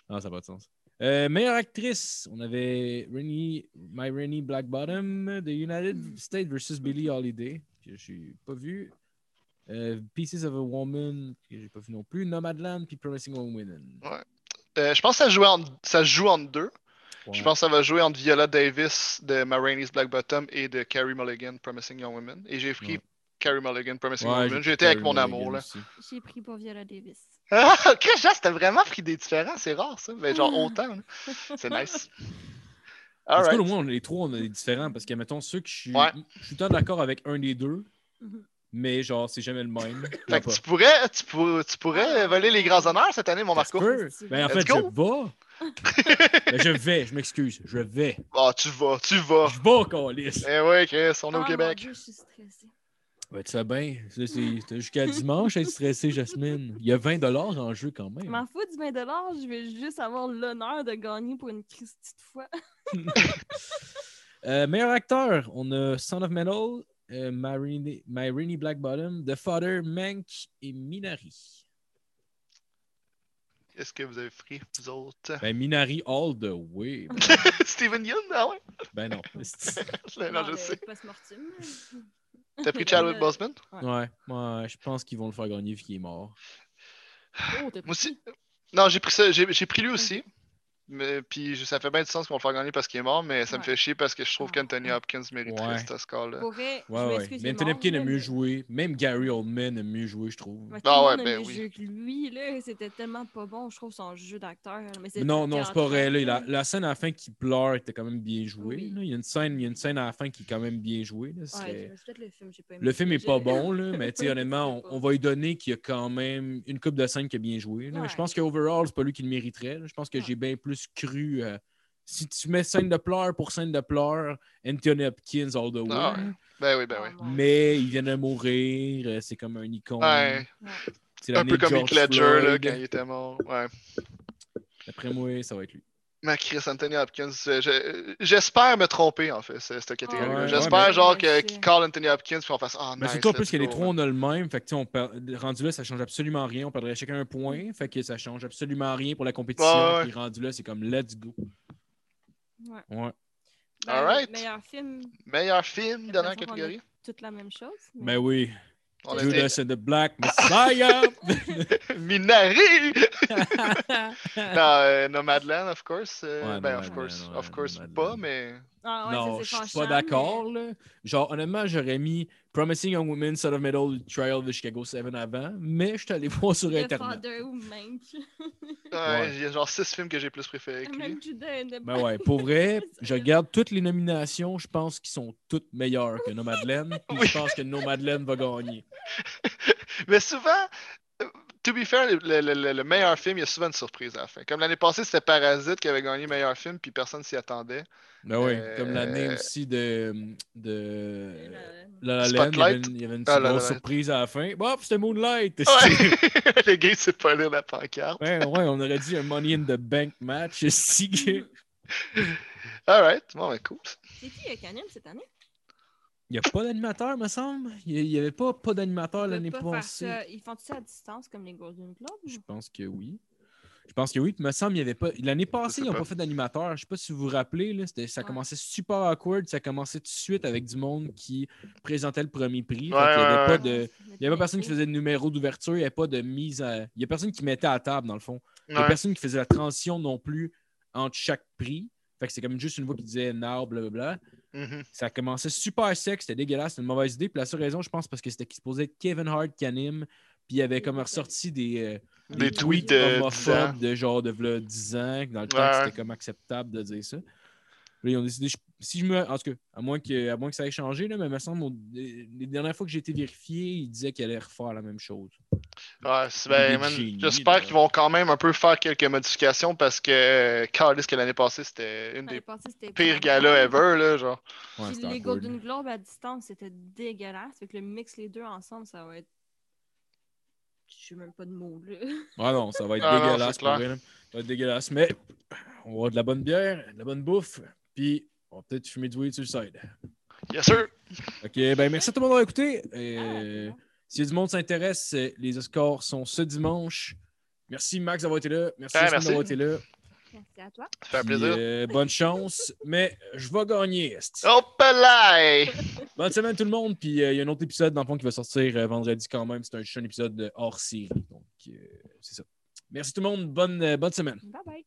Non, ça n'a pas de sens. Euh, meilleure actrice, on avait Rennie, My Rennie Blackbottom de United States versus Billie Holiday, que je n'ai pas vu. Euh, Pieces of a Woman, que j'ai pas vu non plus. Nomadland, puis Promising Young Women. Euh, je pense que ça, joue en, ça se joue entre deux. Ouais. Je pense que ça va jouer entre Viola Davis de Ma Rainey's Black Bottom et de Carrie Mulligan, Promising Young Women. Et j'ai pris Ouais. Carrie Mulligan, Promising Ouais, j'ai J'ai été avec mon Mulligan amour, là. J'ai pris pour Viola Davis. Ah, t'as vraiment pris des différents, c'est rare, ça. Mais genre, autant, là. C'est nice. En tout cas, Alright. au moins, on- les trois, on est différents parce que, mettons, ceux que je suis. Ouais. Je suis tant d'accord avec un des deux, Mhm. Mais genre, c'est jamais le même. Fait que tu pourrais, tu pourrais, tu pourrais voler les grands honneurs cette année, mon Marco. peut. Ben, en Let's fait, go. je vais. Ben, je vais, je m'excuse. Je vais. Ah, tu vas, tu vas. Je vais, Calis. Eh ouais, Chris, on est Ah, au mon Québec. Dieu, je suis stressée. Ouais, tu fais bien. Jusqu'à dimanche à être stressé, Jasmine. Il y a 20 en jeu quand Je même. m'en fous du 20 je vais juste avoir l'honneur de gagner pour une Christie de fois. Euh, meilleur acteur, on a Son of Metal, euh, My Rainy- My Rainy Black Bottom, The Father, Mank et Minari. Qu'est-ce que vous avez pris, vous autres? Ben, Minari all the way. Steven Yeun, ah ouais? Ben non. non, je sais. Post-mortem. T'as pris Chadwick Boseman? Ouais, ouais, je pense qu'ils vont le faire gagner vu qu'il est mort. Oh, Moi aussi. Non, j'ai pris ça, j'ai pris lui aussi. Mais, puis je- ça fait bien du sens qu'on le faire gagner parce qu'il est mort, mais ça me fait chier parce que je trouve Ah. qu'Anthony Hopkins mériterait Ouais. vrai, je Ouais, ouais. Mais Anthony Hopkins a mieux joué. Même Gary Oldman a mieux joué, je trouve. Ah ouais, a ben oui. que lui, là, c'était tellement pas bon, je trouve, son jeu d'acteur. Mais Non, non, c'est pas vrai. là. La, la scène à la fin qui pleure était quand même bien jouée. Oui. là. Il, y a une scène, il y a une scène à la fin qui est quand même bien jouée. là. Ouais, le film, j'ai pas aimé Le film est pas bon, là, mais tu sais, honnêtement, on, va lui donner qu'il y a quand même une coupe de scènes qui a bien joué. Je pense qu'overall, c'est pas lui qui le mériterait. Je pense que j'ai bien plus cru. euh, si tu mets scène de pleurs pour scène de pleurs, Anthony Hopkins all the way. Ah là. Ben oui, ben oui. mon Mais il vient de mourir, euh, c'est comme un icône. Ouais, C'est un peu comme Heath Ledger là, quand il était mort. Ouais. D'après moi, ça va être lui. Mais Chris Anthony Hopkins, euh, je- j'espère me tromper en fait, c'est- cette catégorie-là. Ouais, ouais, j'espère mais- genre Ouais, que- c'est- qu'ils call Anthony Hopkins puis on fasse Ah, Mais nice. surtout en plus que les trois, on a le même. Fait que, tu sais, on per- rendu là, ça change absolument rien. On perdrait chacun un point. Fait que ça change absolument rien pour la compétition. Ouais, ouais. Puis rendu là, c'est comme let's go. Ouais. Ouais. Ben, Alright. Meilleur film, Meilleur film, l'impression qu'on catégorie. toute la même chose. mais- Ben oui. On Judas and the Black Messiah. Minari! non, euh, Nomadland, of course. euh, Ouais, ben, of course, ouais, of course Nomadland. pas, mais. Ah, ouais, non, je suis pas d'accord. mais- là. Genre, honnêtement, j'aurais mis Promising Young Woman, Son of Metal, Trial de Chicago 7 avant, mais je suis allé voir sur The Internet. Father ou Mank. Ouais, Ouais. Il y a genre six films que j'ai plus préférés que lui. Ben ouais, pour vrai, je regarde toutes les nominations, je pense qu'ils sont toutes meilleures que Nomadland, puis Oui. je pense que Nomadland va gagner. Mais souvent, to be fair, le, le- le- le meilleur film, il y a souvent une surprise à la fin. Comme l'année passée, c'était Parasite qui avait gagné meilleur film, puis personne s'y attendait. Ben oui, Euh, comme l'année aussi de, de La- La La Land, il y avait une, il y avait une Ah, grosse surprise à la fin. Bon, c'était Moonlight. Ouais, le gars, il sait pas lire la pancarte. Ouais, ouais, on aurait dit un Money in the Bank match. Si que- Alright, bon, ben cool. C'est qui anime cette année? Il n'y a pas d'animateur, me semble. Il n'y avait pas, pas d'animateur l'année passée. ça- Ils font ça à distance comme les Golden Globes? Je pense que oui. Je pense que oui. Puis, il me semble qu'il n'y avait pas. L'année passée, ils n'ont pas. pas fait d'animateur. Je ne sais pas si vous vous rappelez. Là, c'était- ça Ouais. commençait super awkward. Ça commençait tout de suite avec du monde qui présentait le premier prix. Fait Ouais, qu'il y avait ouais, pas de. Il n'y avait pas personne qui faisait de numéro d'ouverture, il n'y avait pas de mise à. Il n'y a personne qui mettait à table, dans le fond. Il n'y a Ouais. personne qui faisait la transition non plus entre chaque prix. Fait que c'est comme juste une voix qui disait now, blablabla. Mhm. Ça commençait super sec, c'était dégueulasse, c'était une mauvaise idée. Puis la seule raison, je pense, parce que c'était supposé être Kevin Hart qui anime. Puis il y avait comme ressorti des, euh, Des des tweets tweets de 10 ans. homophobes de genre de v'là 10 ans, dans le temps Ouais. que c'était comme acceptable de dire ça. Puis ils ont décidé, je- si je me. En tout cas, à moins que, à moins que ça ait changé, là, mais il me semble, les dernières fois que j'ai été vérifié, ils disaient qu'ils allaient refaire la même chose. Ouais, c'est- Des ben, j'espère qu'ils vont quand même un peu faire quelques modifications parce que euh, Carlis que l'année passée, c'était une des passée, pires galas ever, là, genre. Ouais, Puis c'était les. Golden Globes à distance, c'était dégueulasse. Fait que le mix les deux ensemble, ça va être. Je sais même pas de mots, là. Ah non, ça va être Ah non, dégueulasse là. Ça va être dégueulasse. Mais on va avoir de la bonne bière, de la bonne bouffe, puis on va peut-être fumer du weed sur le side. Yes, sir! Ok, ben merci à tout le monde d'avoir écouté. Ah, Euh, si du monde s'intéresse, euh, les Oscars sont ce dimanche. Merci Max d'avoir été là. Merci Ah, Jasmine merci. d'avoir été là. Merci à toi. Ça fait un plaisir. euh, bonne chance, mais je vais gagner. Hop là! Bonne semaine tout le monde. Puis euh, il y a un autre épisode dans le fond qui va sortir euh, vendredi quand même. C'est un, un épisode de hors série. Donc euh, c'est ça. Merci tout le monde. Bonne, euh, bonne semaine. Bye bye.